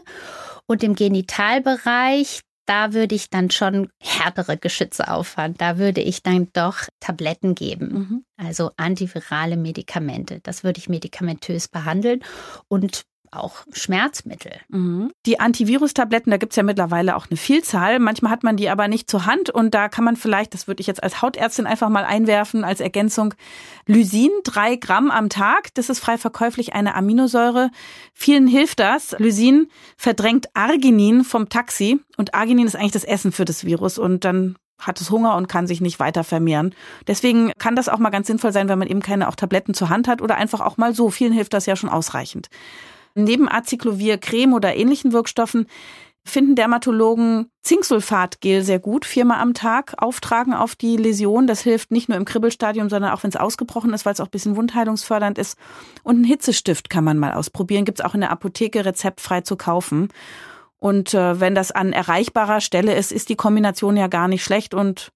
Und im Genitalbereich, da würde ich dann schon härtere Geschütze auffahren. Da würde ich dann doch Tabletten geben. Mhm. Also antivirale Medikamente. Das würde ich medikamentös behandeln. Und auch Schmerzmittel. Mhm. Die Antivirustabletten, da gibt's ja mittlerweile auch eine Vielzahl. Manchmal hat man die aber nicht zur Hand und da kann man vielleicht, das würde ich jetzt als Hautärztin einfach mal einwerfen, als Ergänzung, Lysin, drei Gramm am Tag. Das ist frei verkäuflich eine Aminosäure. Vielen hilft das. Lysin verdrängt Arginin vom Taxi und Arginin ist eigentlich das Essen für das Virus und dann hat es Hunger und kann sich nicht weiter vermehren. Deswegen kann das auch mal ganz sinnvoll sein, wenn man eben keine auch Tabletten zur Hand hat oder einfach auch mal so. Vielen hilft das ja schon ausreichend. Neben Aciclovir, Creme oder ähnlichen Wirkstoffen finden Dermatologen Zinksulfatgel sehr gut, viermal am Tag auftragen auf die Läsion. Das hilft nicht nur im Kribbelstadium, sondern auch wenn es ausgebrochen ist, weil es auch ein bisschen wundheilungsfördernd ist. Und einen Hitzestift kann man mal ausprobieren, gibt's auch in der Apotheke rezeptfrei zu kaufen. Und äh, wenn das an erreichbarer Stelle ist, ist die Kombination ja gar nicht schlecht und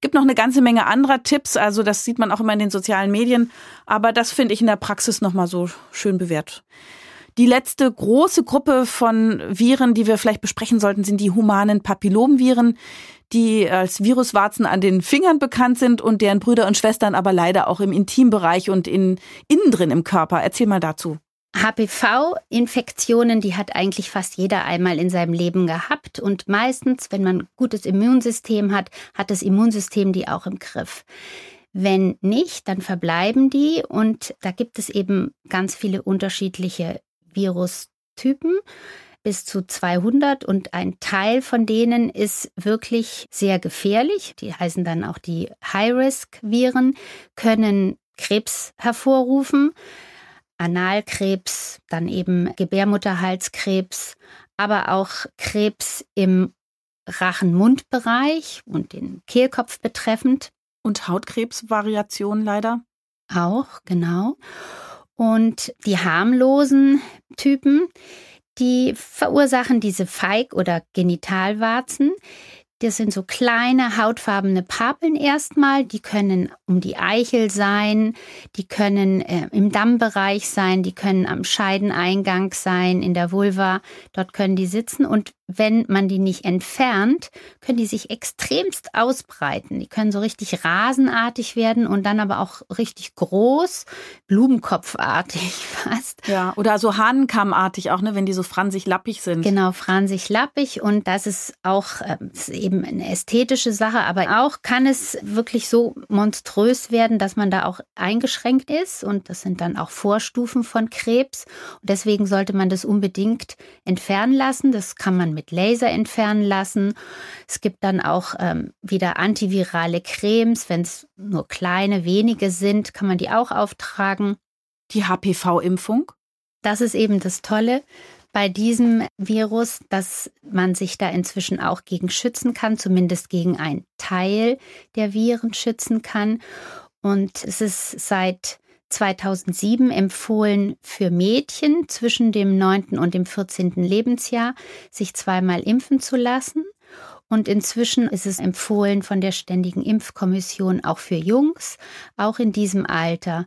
gibt noch eine ganze Menge anderer Tipps. Also das sieht man auch immer in den sozialen Medien. Aber das finde ich in der Praxis nochmal so schön bewährt. Die letzte große Gruppe von Viren, die wir vielleicht besprechen sollten, sind die humanen Papillomviren, die als Viruswarzen an den Fingern bekannt sind und deren Brüder und Schwestern aber leider auch im Intimbereich und in, innen drin im Körper. Erzähl mal dazu. HPV-Infektionen, die hat eigentlich fast jeder einmal in seinem Leben gehabt. Und meistens, wenn man gutes Immunsystem hat, hat das Immunsystem die auch im Griff. Wenn nicht, dann verbleiben die und da gibt es eben ganz viele unterschiedliche Virustypen bis zu 200 und ein Teil von denen ist wirklich sehr gefährlich. Die heißen dann auch die High-Risk-Viren, können Krebs hervorrufen, Analkrebs, dann eben Gebärmutterhalskrebs, aber auch Krebs im Rachen-Mund-Bereich und den Kehlkopf betreffend. Und Hautkrebsvariationen leider? Auch, genau. Und die harmlosen Typen, die verursachen diese Feig- oder Genitalwarzen. Das sind so kleine hautfarbene Papeln erstmal, die können um die Eichel sein, die können äh, im Dammbereich sein, die können am Scheideneingang sein, in der Vulva, dort können die sitzen und wenn man die nicht entfernt, können die sich extremst ausbreiten. Die können so richtig rasenartig werden und dann aber auch richtig groß, blumenkopfartig *laughs* fast. Ja, oder so Hahnenkammartig auch, ne, wenn die so fransig lappig sind. Genau, fransig lappig und das ist auch äh, ist eben eine ästhetische Sache, aber auch kann es wirklich so monströs werden, dass man da auch eingeschränkt ist und das sind dann auch Vorstufen von Krebs und deswegen sollte man das unbedingt entfernen lassen. Das kann man mit Laser entfernen lassen. Es gibt dann auch ähm, wieder antivirale Cremes. Wenn es nur kleine, wenige sind, kann man die auch auftragen. Die HPV-Impfung? das ist eben das Tolle bei diesem Virus, dass man sich da inzwischen auch gegen schützen kann, zumindest gegen einen Teil der Viren schützen kann. Und es ist seit 2007 empfohlen für Mädchen zwischen dem 9. und dem 14. Lebensjahr, sich zweimal impfen zu lassen. Und inzwischen ist es empfohlen von der Ständigen Impfkommission auch für Jungs, auch in diesem Alter.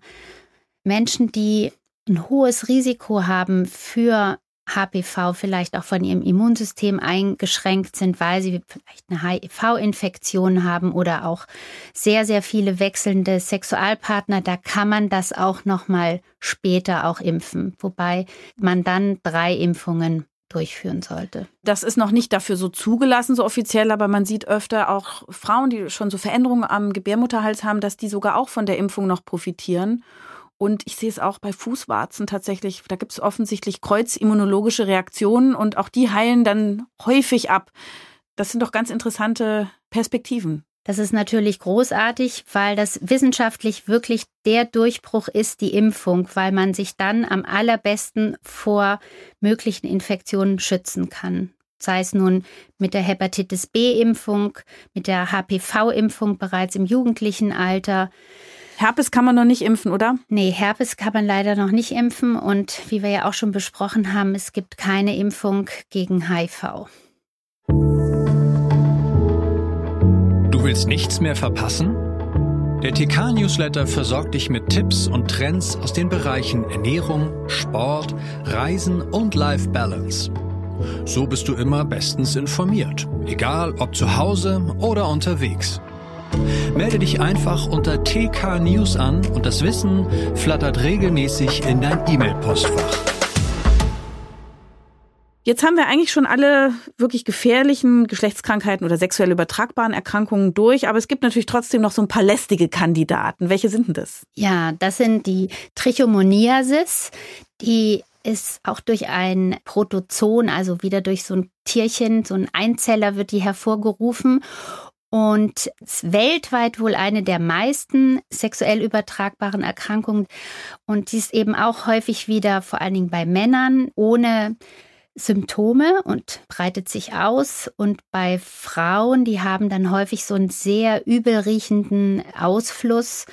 Menschen, die ein hohes Risiko haben für HPV vielleicht auch von ihrem Immunsystem eingeschränkt sind, weil sie vielleicht eine HIV-Infektion haben oder auch sehr, sehr viele wechselnde Sexualpartner, da kann man das auch nochmal später auch impfen, wobei man dann drei Impfungen durchführen sollte. Das ist noch nicht dafür so zugelassen, so offiziell, aber man sieht öfter auch Frauen, die schon so Veränderungen am Gebärmutterhals haben, dass die sogar auch von der Impfung noch profitieren. Und ich sehe es auch bei Fußwarzen tatsächlich. Da gibt es offensichtlich kreuzimmunologische Reaktionen und auch die heilen dann häufig ab. Das sind doch ganz interessante Perspektiven. Das ist natürlich großartig, weil das wissenschaftlich wirklich der Durchbruch ist, die Impfung, weil man sich dann am allerbesten vor möglichen Infektionen schützen kann. Sei es nun mit der Hepatitis B-Impfung, mit der HPV-Impfung bereits im jugendlichen Alter, Herpes kann man noch nicht impfen, oder? Nee, Herpes kann man leider noch nicht impfen. Und wie wir ja auch schon besprochen haben, es gibt keine Impfung gegen HIV. Du willst nichts mehr verpassen? Der TK-Newsletter versorgt dich mit Tipps und Trends aus den Bereichen Ernährung, Sport, Reisen und Life Balance. So bist du immer bestens informiert, egal ob zu Hause oder unterwegs. Melde dich einfach unter TK News an und das Wissen flattert regelmäßig in dein E-Mail-Postfach. Jetzt haben wir eigentlich schon alle wirklich gefährlichen Geschlechtskrankheiten oder sexuell übertragbaren Erkrankungen durch, aber es gibt natürlich trotzdem noch so ein paar lästige Kandidaten. Welche sind denn das? Ja, das sind die Trichomoniasis, die ist auch durch ein Protozoon, also wieder durch so ein Tierchen, so ein Einzeller wird die hervorgerufen und weltweit wohl eine der meisten sexuell übertragbaren Erkrankungen. Und die ist eben auch häufig wieder, vor allen Dingen bei Männern, ohne Symptome und breitet sich aus. Und bei Frauen, die haben dann häufig so einen sehr übel riechenden Ausfluss.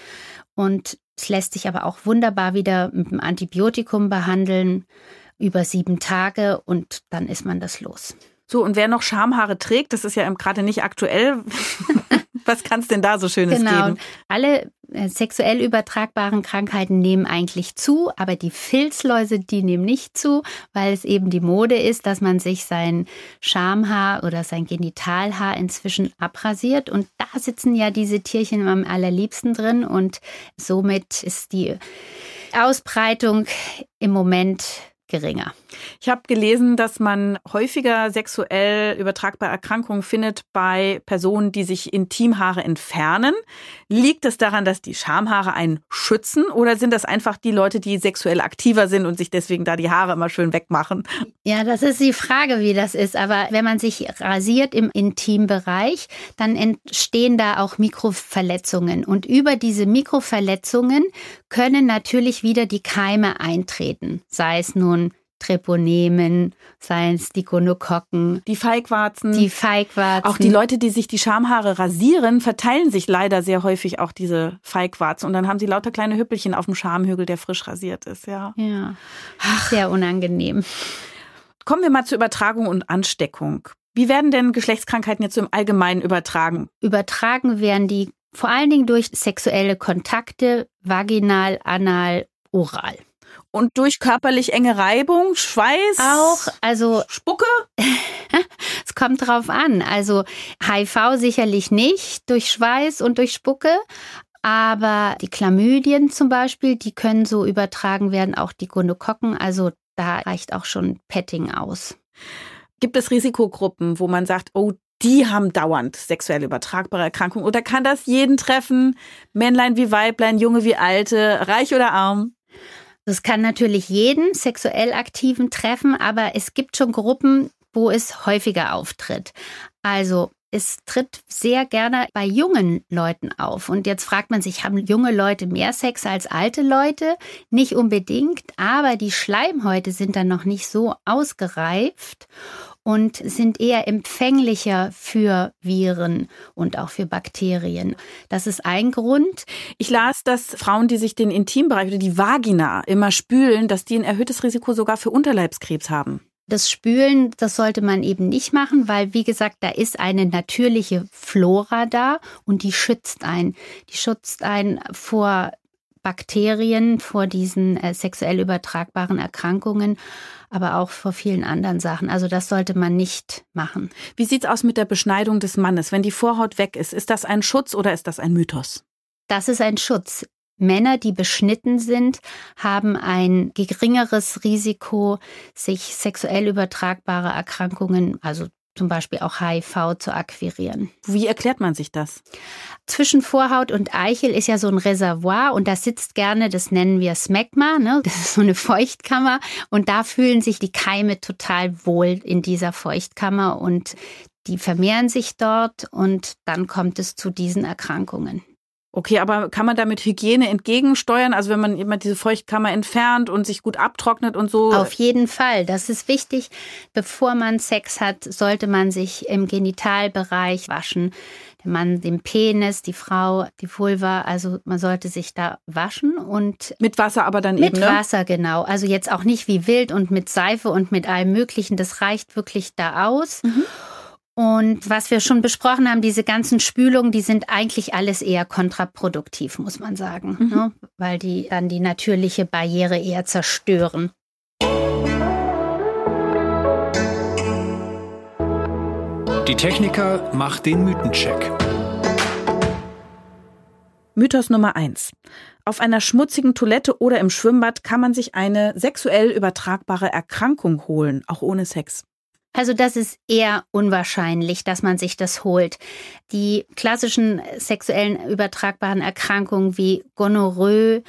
Und es lässt sich aber auch wunderbar wieder mit dem Antibiotikum behandeln über sieben Tage und dann ist man das los. So, und wer noch Schamhaare trägt, das ist ja gerade nicht aktuell. *laughs* Was kann es denn da so Schönes genau. geben? Alle äh, sexuell übertragbaren Krankheiten nehmen eigentlich zu, aber die Filzläuse, die nehmen nicht zu, weil es eben die Mode ist, dass man sich sein Schamhaar oder sein Genitalhaar inzwischen abrasiert. Und da sitzen ja diese Tierchen am allerliebsten drin und somit ist die Ausbreitung im Moment geringer. Ich habe gelesen, dass man häufiger sexuell übertragbare Erkrankungen findet bei Personen, die sich Intimhaare entfernen. Liegt es daran, dass die Schamhaare einen schützen oder sind das einfach die Leute, die sexuell aktiver sind und sich deswegen da die Haare immer schön wegmachen? Ja, das ist die Frage, wie das ist. Aber wenn man sich rasiert im Intimbereich, dann entstehen da auch Mikroverletzungen. Und über diese Mikroverletzungen können natürlich wieder die Keime eintreten. Sei es nun Treponemen, seien es die Gonokokken. Die Feigwarzen. Die Feigwarzen. Auch die Leute, die sich die Schamhaare rasieren, verteilen sich leider sehr häufig auch diese Feigwarzen. Und dann haben sie lauter kleine Hüppelchen auf dem Schamhügel, der frisch rasiert ist, ja. Ja. Ach. Sehr unangenehm. Kommen wir mal zur Übertragung und Ansteckung. Wie werden denn Geschlechtskrankheiten jetzt so im Allgemeinen übertragen? Übertragen werden die vor allen Dingen durch sexuelle Kontakte, vaginal, anal, oral. Und durch körperlich enge Reibung, Schweiß? Auch, also. Spucke? *laughs* es kommt drauf an. Also HIV sicherlich nicht durch Schweiß und durch Spucke. Aber die Chlamydien zum Beispiel, die können so übertragen werden, auch die Gonokokken. Also da reicht auch schon Petting aus. Gibt es Risikogruppen, wo man sagt, oh, die haben dauernd sexuell übertragbare Erkrankungen? Oder kann das jeden treffen? Männlein wie Weiblein, Junge wie Alte, reich oder arm? Das kann natürlich jeden sexuell Aktiven treffen, aber es gibt schon Gruppen, wo es häufiger auftritt. Also es tritt sehr gerne bei jungen Leuten auf. Und jetzt fragt man sich, haben junge Leute mehr Sex als alte Leute? Nicht unbedingt, aber die Schleimhäute sind dann noch nicht so ausgereift und sind eher empfänglicher für Viren und auch für Bakterien. Das ist ein Grund. Ich las, dass Frauen, die sich den Intimbereich oder die Vagina immer spülen, dass die ein erhöhtes Risiko sogar für Unterleibskrebs haben. Das Spülen, das sollte man eben nicht machen, weil, wie gesagt, da ist eine natürliche Flora da und die schützt einen. Die schützt einen vor Bakterien, vor diesen äh, sexuell übertragbaren Erkrankungen, aber auch vor vielen anderen Sachen. Also das sollte man nicht machen. Wie sieht's aus mit der Beschneidung des Mannes? Wenn die Vorhaut weg ist, ist das ein Schutz oder ist das ein Mythos? Das ist ein Schutz. Männer, die beschnitten sind, haben ein geringeres Risiko, sich sexuell übertragbare Erkrankungen, also zum Beispiel auch HIV, zu akquirieren. Wie erklärt man sich das? Zwischen Vorhaut und Eichel ist ja so ein Reservoir und da sitzt gerne, das nennen wir Smegma, ne? das ist so eine Feuchtkammer und da fühlen sich die Keime total wohl in dieser Feuchtkammer und die vermehren sich dort und dann kommt es zu diesen Erkrankungen. Okay, aber kann man damit Hygiene entgegensteuern? Also wenn man immer diese Feuchtkammer entfernt und sich gut abtrocknet und so? Auf jeden Fall. Das ist wichtig. Bevor man Sex hat, sollte man sich im Genitalbereich waschen. Der Mann den Penis, die Frau die Vulva. Also man sollte sich da waschen und mit Wasser aber dann mit eben. Mit ne? Wasser genau. Also jetzt auch nicht wie wild und mit Seife und mit allem Möglichen. Das reicht wirklich da aus. Mhm. Und was wir schon besprochen haben, diese ganzen Spülungen, die sind eigentlich alles eher kontraproduktiv, muss man sagen, mhm. ne? weil die dann die natürliche Barriere eher zerstören. Die Techniker macht den Mythencheck. Mythos Nummer eins: Auf einer schmutzigen Toilette oder im Schwimmbad kann man sich eine sexuell übertragbare Erkrankung holen, auch ohne Sex. Also das ist eher unwahrscheinlich, dass man sich das holt. Die klassischen sexuellen übertragbaren Erkrankungen wie Gonorrhoe,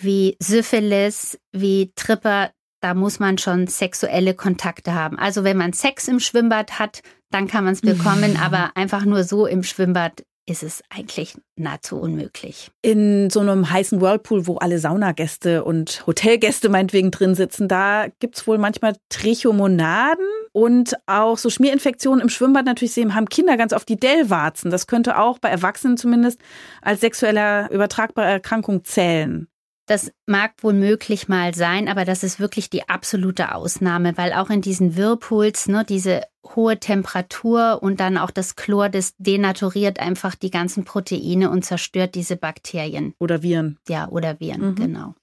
wie Syphilis, wie Tripper, da muss man schon sexuelle Kontakte haben. Also wenn man Sex im Schwimmbad hat, dann kann man es bekommen, *laughs* aber einfach nur so im Schwimmbad ist es eigentlich nahezu unmöglich. In so einem heißen Whirlpool, wo alle Saunagäste und Hotelgäste meinetwegen drin sitzen, da gibt es wohl manchmal Trichomonaden und auch so Schmierinfektionen im Schwimmbad natürlich sehen, haben Kinder ganz oft die Dellwarzen. Das könnte auch bei Erwachsenen zumindest als sexueller übertragbare Erkrankung zählen. Das mag wohl möglich mal sein, aber das ist wirklich die absolute Ausnahme, weil auch in diesen Whirlpools, ne, diese hohe Temperatur und dann auch das Chlor, das denaturiert einfach die ganzen Proteine und zerstört diese Bakterien. Oder Viren. Ja, oder Viren, mhm. genau.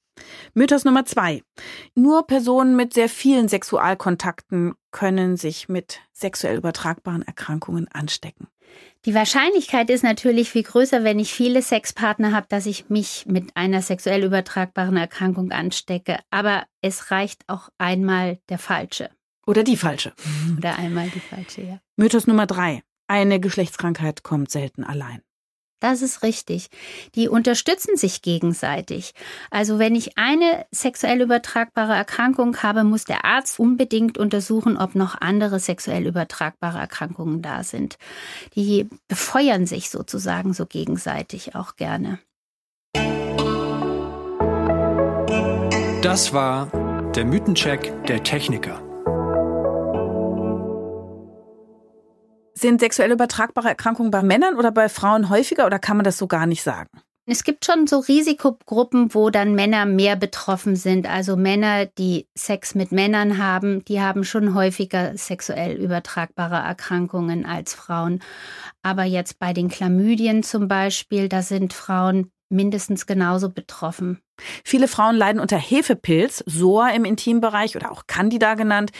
Mythos Nummer zwei. Nur Personen mit sehr vielen Sexualkontakten können sich mit sexuell übertragbaren Erkrankungen anstecken. Die Wahrscheinlichkeit ist natürlich viel größer, wenn ich viele Sexpartner habe, dass ich mich mit einer sexuell übertragbaren Erkrankung anstecke. Aber es reicht auch einmal der falsche. Oder die falsche. Oder einmal die falsche, ja. Mythos Nummer drei. Eine Geschlechtskrankheit kommt selten allein. Das ist richtig. Die unterstützen sich gegenseitig. Also wenn ich eine sexuell übertragbare Erkrankung habe, muss der Arzt unbedingt untersuchen, ob noch andere sexuell übertragbare Erkrankungen da sind. Die befeuern sich sozusagen so gegenseitig auch gerne. Das war der Mythencheck der Techniker. Sind sexuell übertragbare Erkrankungen bei Männern oder bei Frauen häufiger oder kann man das so gar nicht sagen? Es gibt schon so Risikogruppen, wo dann Männer mehr betroffen sind. Also Männer, die Sex mit Männern haben, die haben schon häufiger sexuell übertragbare Erkrankungen als Frauen. Aber jetzt bei den Chlamydien zum Beispiel, da sind Frauen mindestens genauso betroffen. Viele Frauen leiden unter Hefepilz, SOA im Intimbereich oder auch Candida genannt.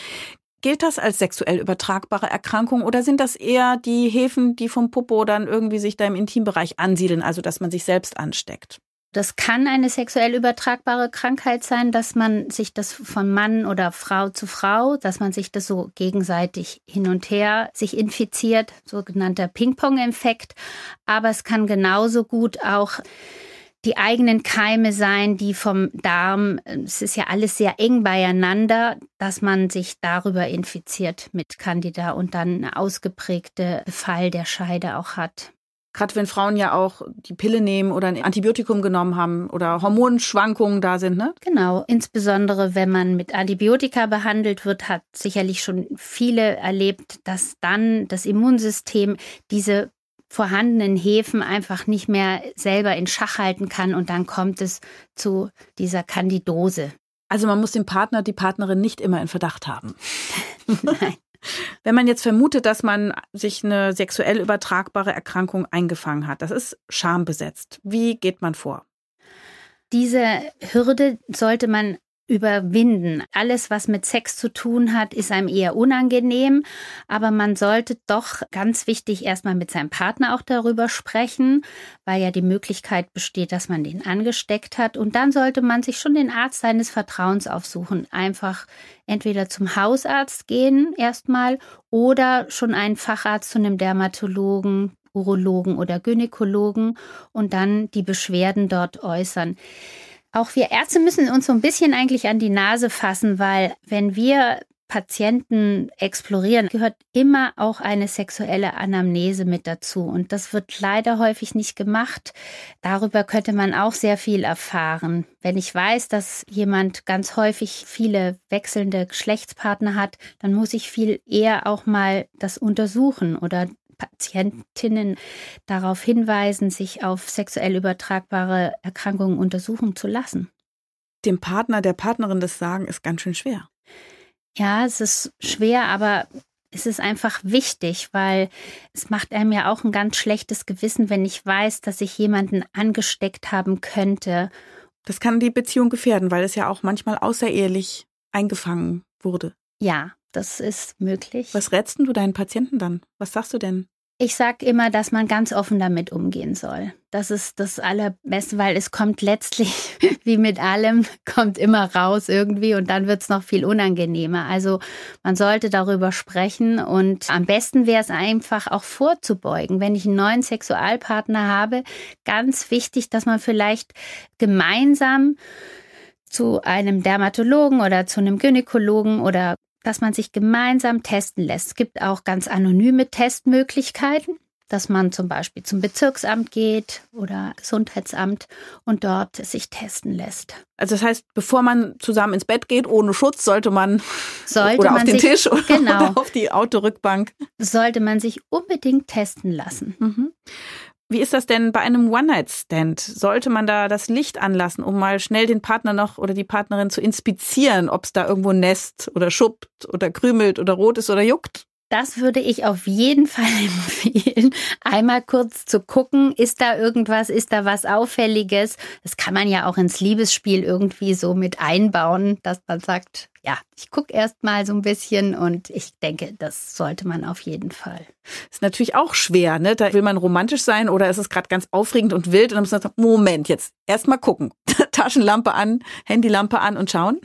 Gilt das als sexuell übertragbare Erkrankung oder sind das eher die Hefen, die vom Popo dann irgendwie sich da im Intimbereich ansiedeln, also dass man sich selbst ansteckt? Das kann eine sexuell übertragbare Krankheit sein, dass man sich das von Mann oder Frau zu Frau, dass man sich das so gegenseitig hin und her sich infiziert, sogenannter Ping-Pong-Infekt. Aber es kann genauso gut auch die eigenen Keime sein, die vom Darm, es ist ja alles sehr eng beieinander, dass man sich darüber infiziert mit Candida und dann eine ausgeprägte Befall der Scheide auch hat. Gerade wenn Frauen ja auch die Pille nehmen oder ein Antibiotikum genommen haben oder Hormonschwankungen da sind, ne? Genau. Insbesondere wenn man mit Antibiotika behandelt wird, hat sicherlich schon viele erlebt, dass dann das Immunsystem diese vorhandenen Hefen einfach nicht mehr selber in Schach halten kann und dann kommt es zu dieser Kandidose. Also man muss den Partner, die Partnerin nicht immer in Verdacht haben. *laughs* Nein. Wenn man jetzt vermutet, dass man sich eine sexuell übertragbare Erkrankung eingefangen hat, das ist schambesetzt. Wie geht man vor? Diese Hürde sollte man überwinden. Alles, was mit Sex zu tun hat, ist einem eher unangenehm, aber man sollte doch ganz wichtig erstmal mit seinem Partner auch darüber sprechen, weil ja die Möglichkeit besteht, dass man den angesteckt hat. Und dann sollte man sich schon den Arzt seines Vertrauens aufsuchen. Einfach entweder zum Hausarzt gehen erstmal oder schon einen Facharzt zu einem Dermatologen, Urologen oder Gynäkologen und dann die Beschwerden dort äußern. Auch wir Ärzte müssen uns so ein bisschen eigentlich an die Nase fassen, weil wenn wir Patienten explorieren, gehört immer auch eine sexuelle Anamnese mit dazu. Und das wird leider häufig nicht gemacht. Darüber könnte man auch sehr viel erfahren. Wenn ich weiß, dass jemand ganz häufig viele wechselnde Geschlechtspartner hat, dann muss ich viel eher auch mal das untersuchen oder Patientinnen darauf hinweisen, sich auf sexuell übertragbare Erkrankungen untersuchen zu lassen. Dem Partner, der Partnerin das sagen, ist ganz schön schwer. Ja, es ist schwer, aber es ist einfach wichtig, weil es macht einem ja auch ein ganz schlechtes Gewissen, wenn ich weiß, dass ich jemanden angesteckt haben könnte. Das kann die Beziehung gefährden, weil es ja auch manchmal außerehelich eingefangen wurde. Ja, das ist möglich. Was rätst du deinen Patienten dann? Was sagst du denn? Ich sage immer, dass man ganz offen damit umgehen soll. Das ist das Allerbeste, weil es kommt letztlich, *laughs* wie mit allem, kommt immer raus irgendwie und dann wird es noch viel unangenehmer. Also man sollte darüber sprechen und am besten wäre es einfach auch vorzubeugen. Wenn ich einen neuen Sexualpartner habe, ganz wichtig, dass man vielleicht gemeinsam zu einem Dermatologen oder zu einem Gynäkologen oder dass man sich gemeinsam testen lässt. Es gibt auch ganz anonyme Testmöglichkeiten, dass man zum Beispiel zum Bezirksamt geht oder Gesundheitsamt und dort sich testen lässt. Also das heißt, bevor man zusammen ins Bett geht, ohne Schutz, sollte man sollte oder man auf den sich, Tisch oder, genau, oder *laughs* auf die Autorückbank. Sollte man sich unbedingt testen lassen. Mhm. Wie ist das denn bei einem One-Night-Stand? Sollte man da das Licht anlassen, um mal schnell den Partner noch oder die Partnerin zu inspizieren, ob es da irgendwo nässt oder schuppt oder krümelt oder rot ist oder juckt? Das würde ich auf jeden Fall *laughs* empfehlen, einmal kurz zu gucken, ist da irgendwas, ist da was Auffälliges. Das kann man ja auch ins Liebesspiel irgendwie so mit einbauen, dass man sagt, ja, ich gucke erst mal so ein bisschen und ich denke, das sollte man auf jeden Fall. Ist natürlich auch schwer, ne? Da will man romantisch sein oder ist es gerade ganz aufregend und wild und dann muss man sagen, Moment, jetzt erst mal gucken. *laughs* Taschenlampe an, Handylampe an und schauen.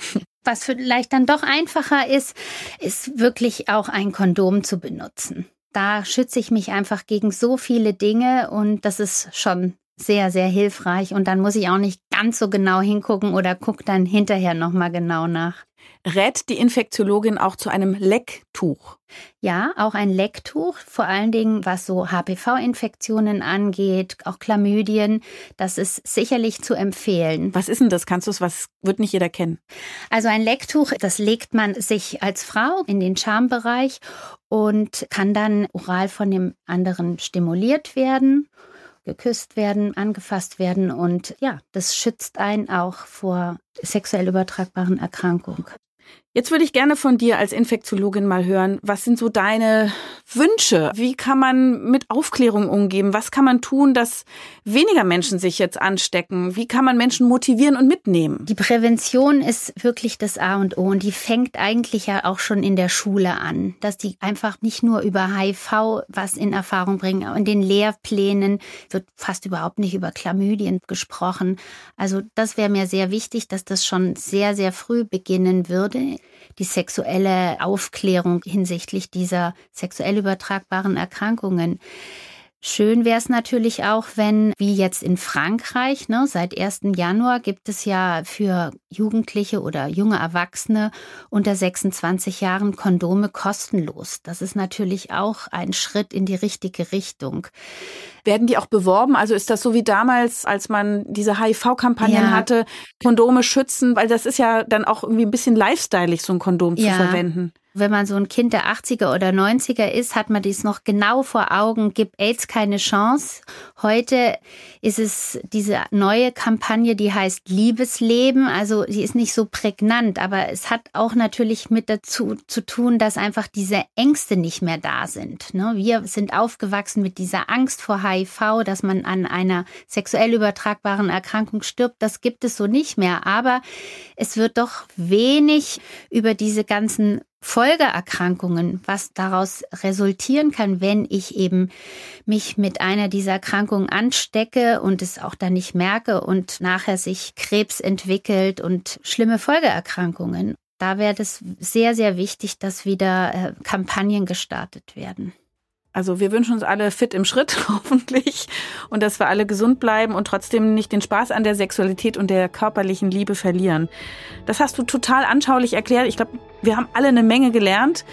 Was vielleicht dann doch einfacher ist, ist wirklich auch ein Kondom zu benutzen. Da schütze ich mich einfach gegen so viele Dinge und das ist schon sehr, sehr hilfreich. Und dann muss ich auch nicht ganz so genau hingucken oder gucke dann hinterher nochmal genau nach rät die Infektiologin auch zu einem Lecktuch. Ja, auch ein Lecktuch, vor allen Dingen was so HPV-Infektionen angeht, auch Chlamydien, das ist sicherlich zu empfehlen. Was ist denn das? Kannst du es, was wird nicht jeder kennen? Also ein Lecktuch, das legt man sich als Frau in den Schambereich und kann dann oral von dem anderen stimuliert werden geküsst werden, angefasst werden und ja, das schützt einen auch vor sexuell übertragbaren Erkrankungen. Jetzt würde ich gerne von dir als Infektiologin mal hören, was sind so deine Wünsche? Wie kann man mit Aufklärung umgehen? Was kann man tun, dass weniger Menschen sich jetzt anstecken? Wie kann man Menschen motivieren und mitnehmen? Die Prävention ist wirklich das A und O und die fängt eigentlich ja auch schon in der Schule an, dass die einfach nicht nur über HIV was in Erfahrung bringen. In den Lehrplänen wird fast überhaupt nicht über Chlamydien gesprochen. Also das wäre mir sehr wichtig, dass das schon sehr, sehr früh beginnen würde die sexuelle Aufklärung hinsichtlich dieser sexuell übertragbaren Erkrankungen. Schön wäre es natürlich auch, wenn, wie jetzt in Frankreich, ne, seit 1. Januar gibt es ja für Jugendliche oder junge Erwachsene unter 26 Jahren Kondome kostenlos. Das ist natürlich auch ein Schritt in die richtige Richtung. Werden die auch beworben? Also ist das so wie damals, als man diese HIV-Kampagnen ja. hatte, Kondome schützen? Weil das ist ja dann auch irgendwie ein bisschen lifestyleig, so ein Kondom ja. zu verwenden wenn man so ein Kind der 80er oder 90er ist, hat man dies noch genau vor Augen, gibt AIDS keine Chance. Heute ist es diese neue Kampagne, die heißt Liebesleben. Also die ist nicht so prägnant, aber es hat auch natürlich mit dazu zu tun, dass einfach diese Ängste nicht mehr da sind. Ne? Wir sind aufgewachsen mit dieser Angst vor HIV, dass man an einer sexuell übertragbaren Erkrankung stirbt. Das gibt es so nicht mehr. Aber es wird doch wenig über diese ganzen Folgeerkrankungen, was daraus resultieren kann, wenn ich eben mich mit einer dieser Erkrankungen anstecke und es auch dann nicht merke und nachher sich Krebs entwickelt und schlimme Folgeerkrankungen. Da wäre es sehr, sehr wichtig, dass wieder äh, Kampagnen gestartet werden. Also wir wünschen uns alle fit im Schritt, *laughs* hoffentlich, und dass wir alle gesund bleiben und trotzdem nicht den Spaß an der Sexualität und der körperlichen Liebe verlieren. Das hast du total anschaulich erklärt. Ich glaube, wir haben alle eine Menge gelernt.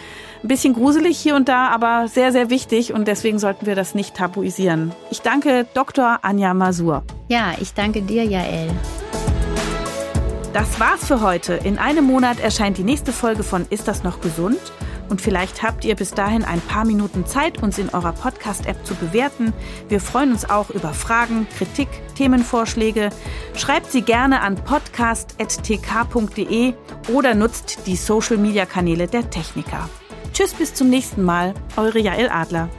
Ein bisschen gruselig hier und da, aber sehr, sehr wichtig und deswegen sollten wir das nicht tabuisieren. Ich danke Dr. Anja Masur. Ja, ich danke dir, Jael. Das war's für heute. In einem Monat erscheint die nächste Folge von Ist das noch gesund? Und vielleicht habt ihr bis dahin ein paar Minuten Zeit, uns in eurer Podcast-App zu bewerten. Wir freuen uns auch über Fragen, Kritik, Themenvorschläge. Schreibt sie gerne an podcast.tk.de oder nutzt die Social-Media-Kanäle der Techniker. Tschüss, bis zum nächsten Mal. Eure Jael Adler.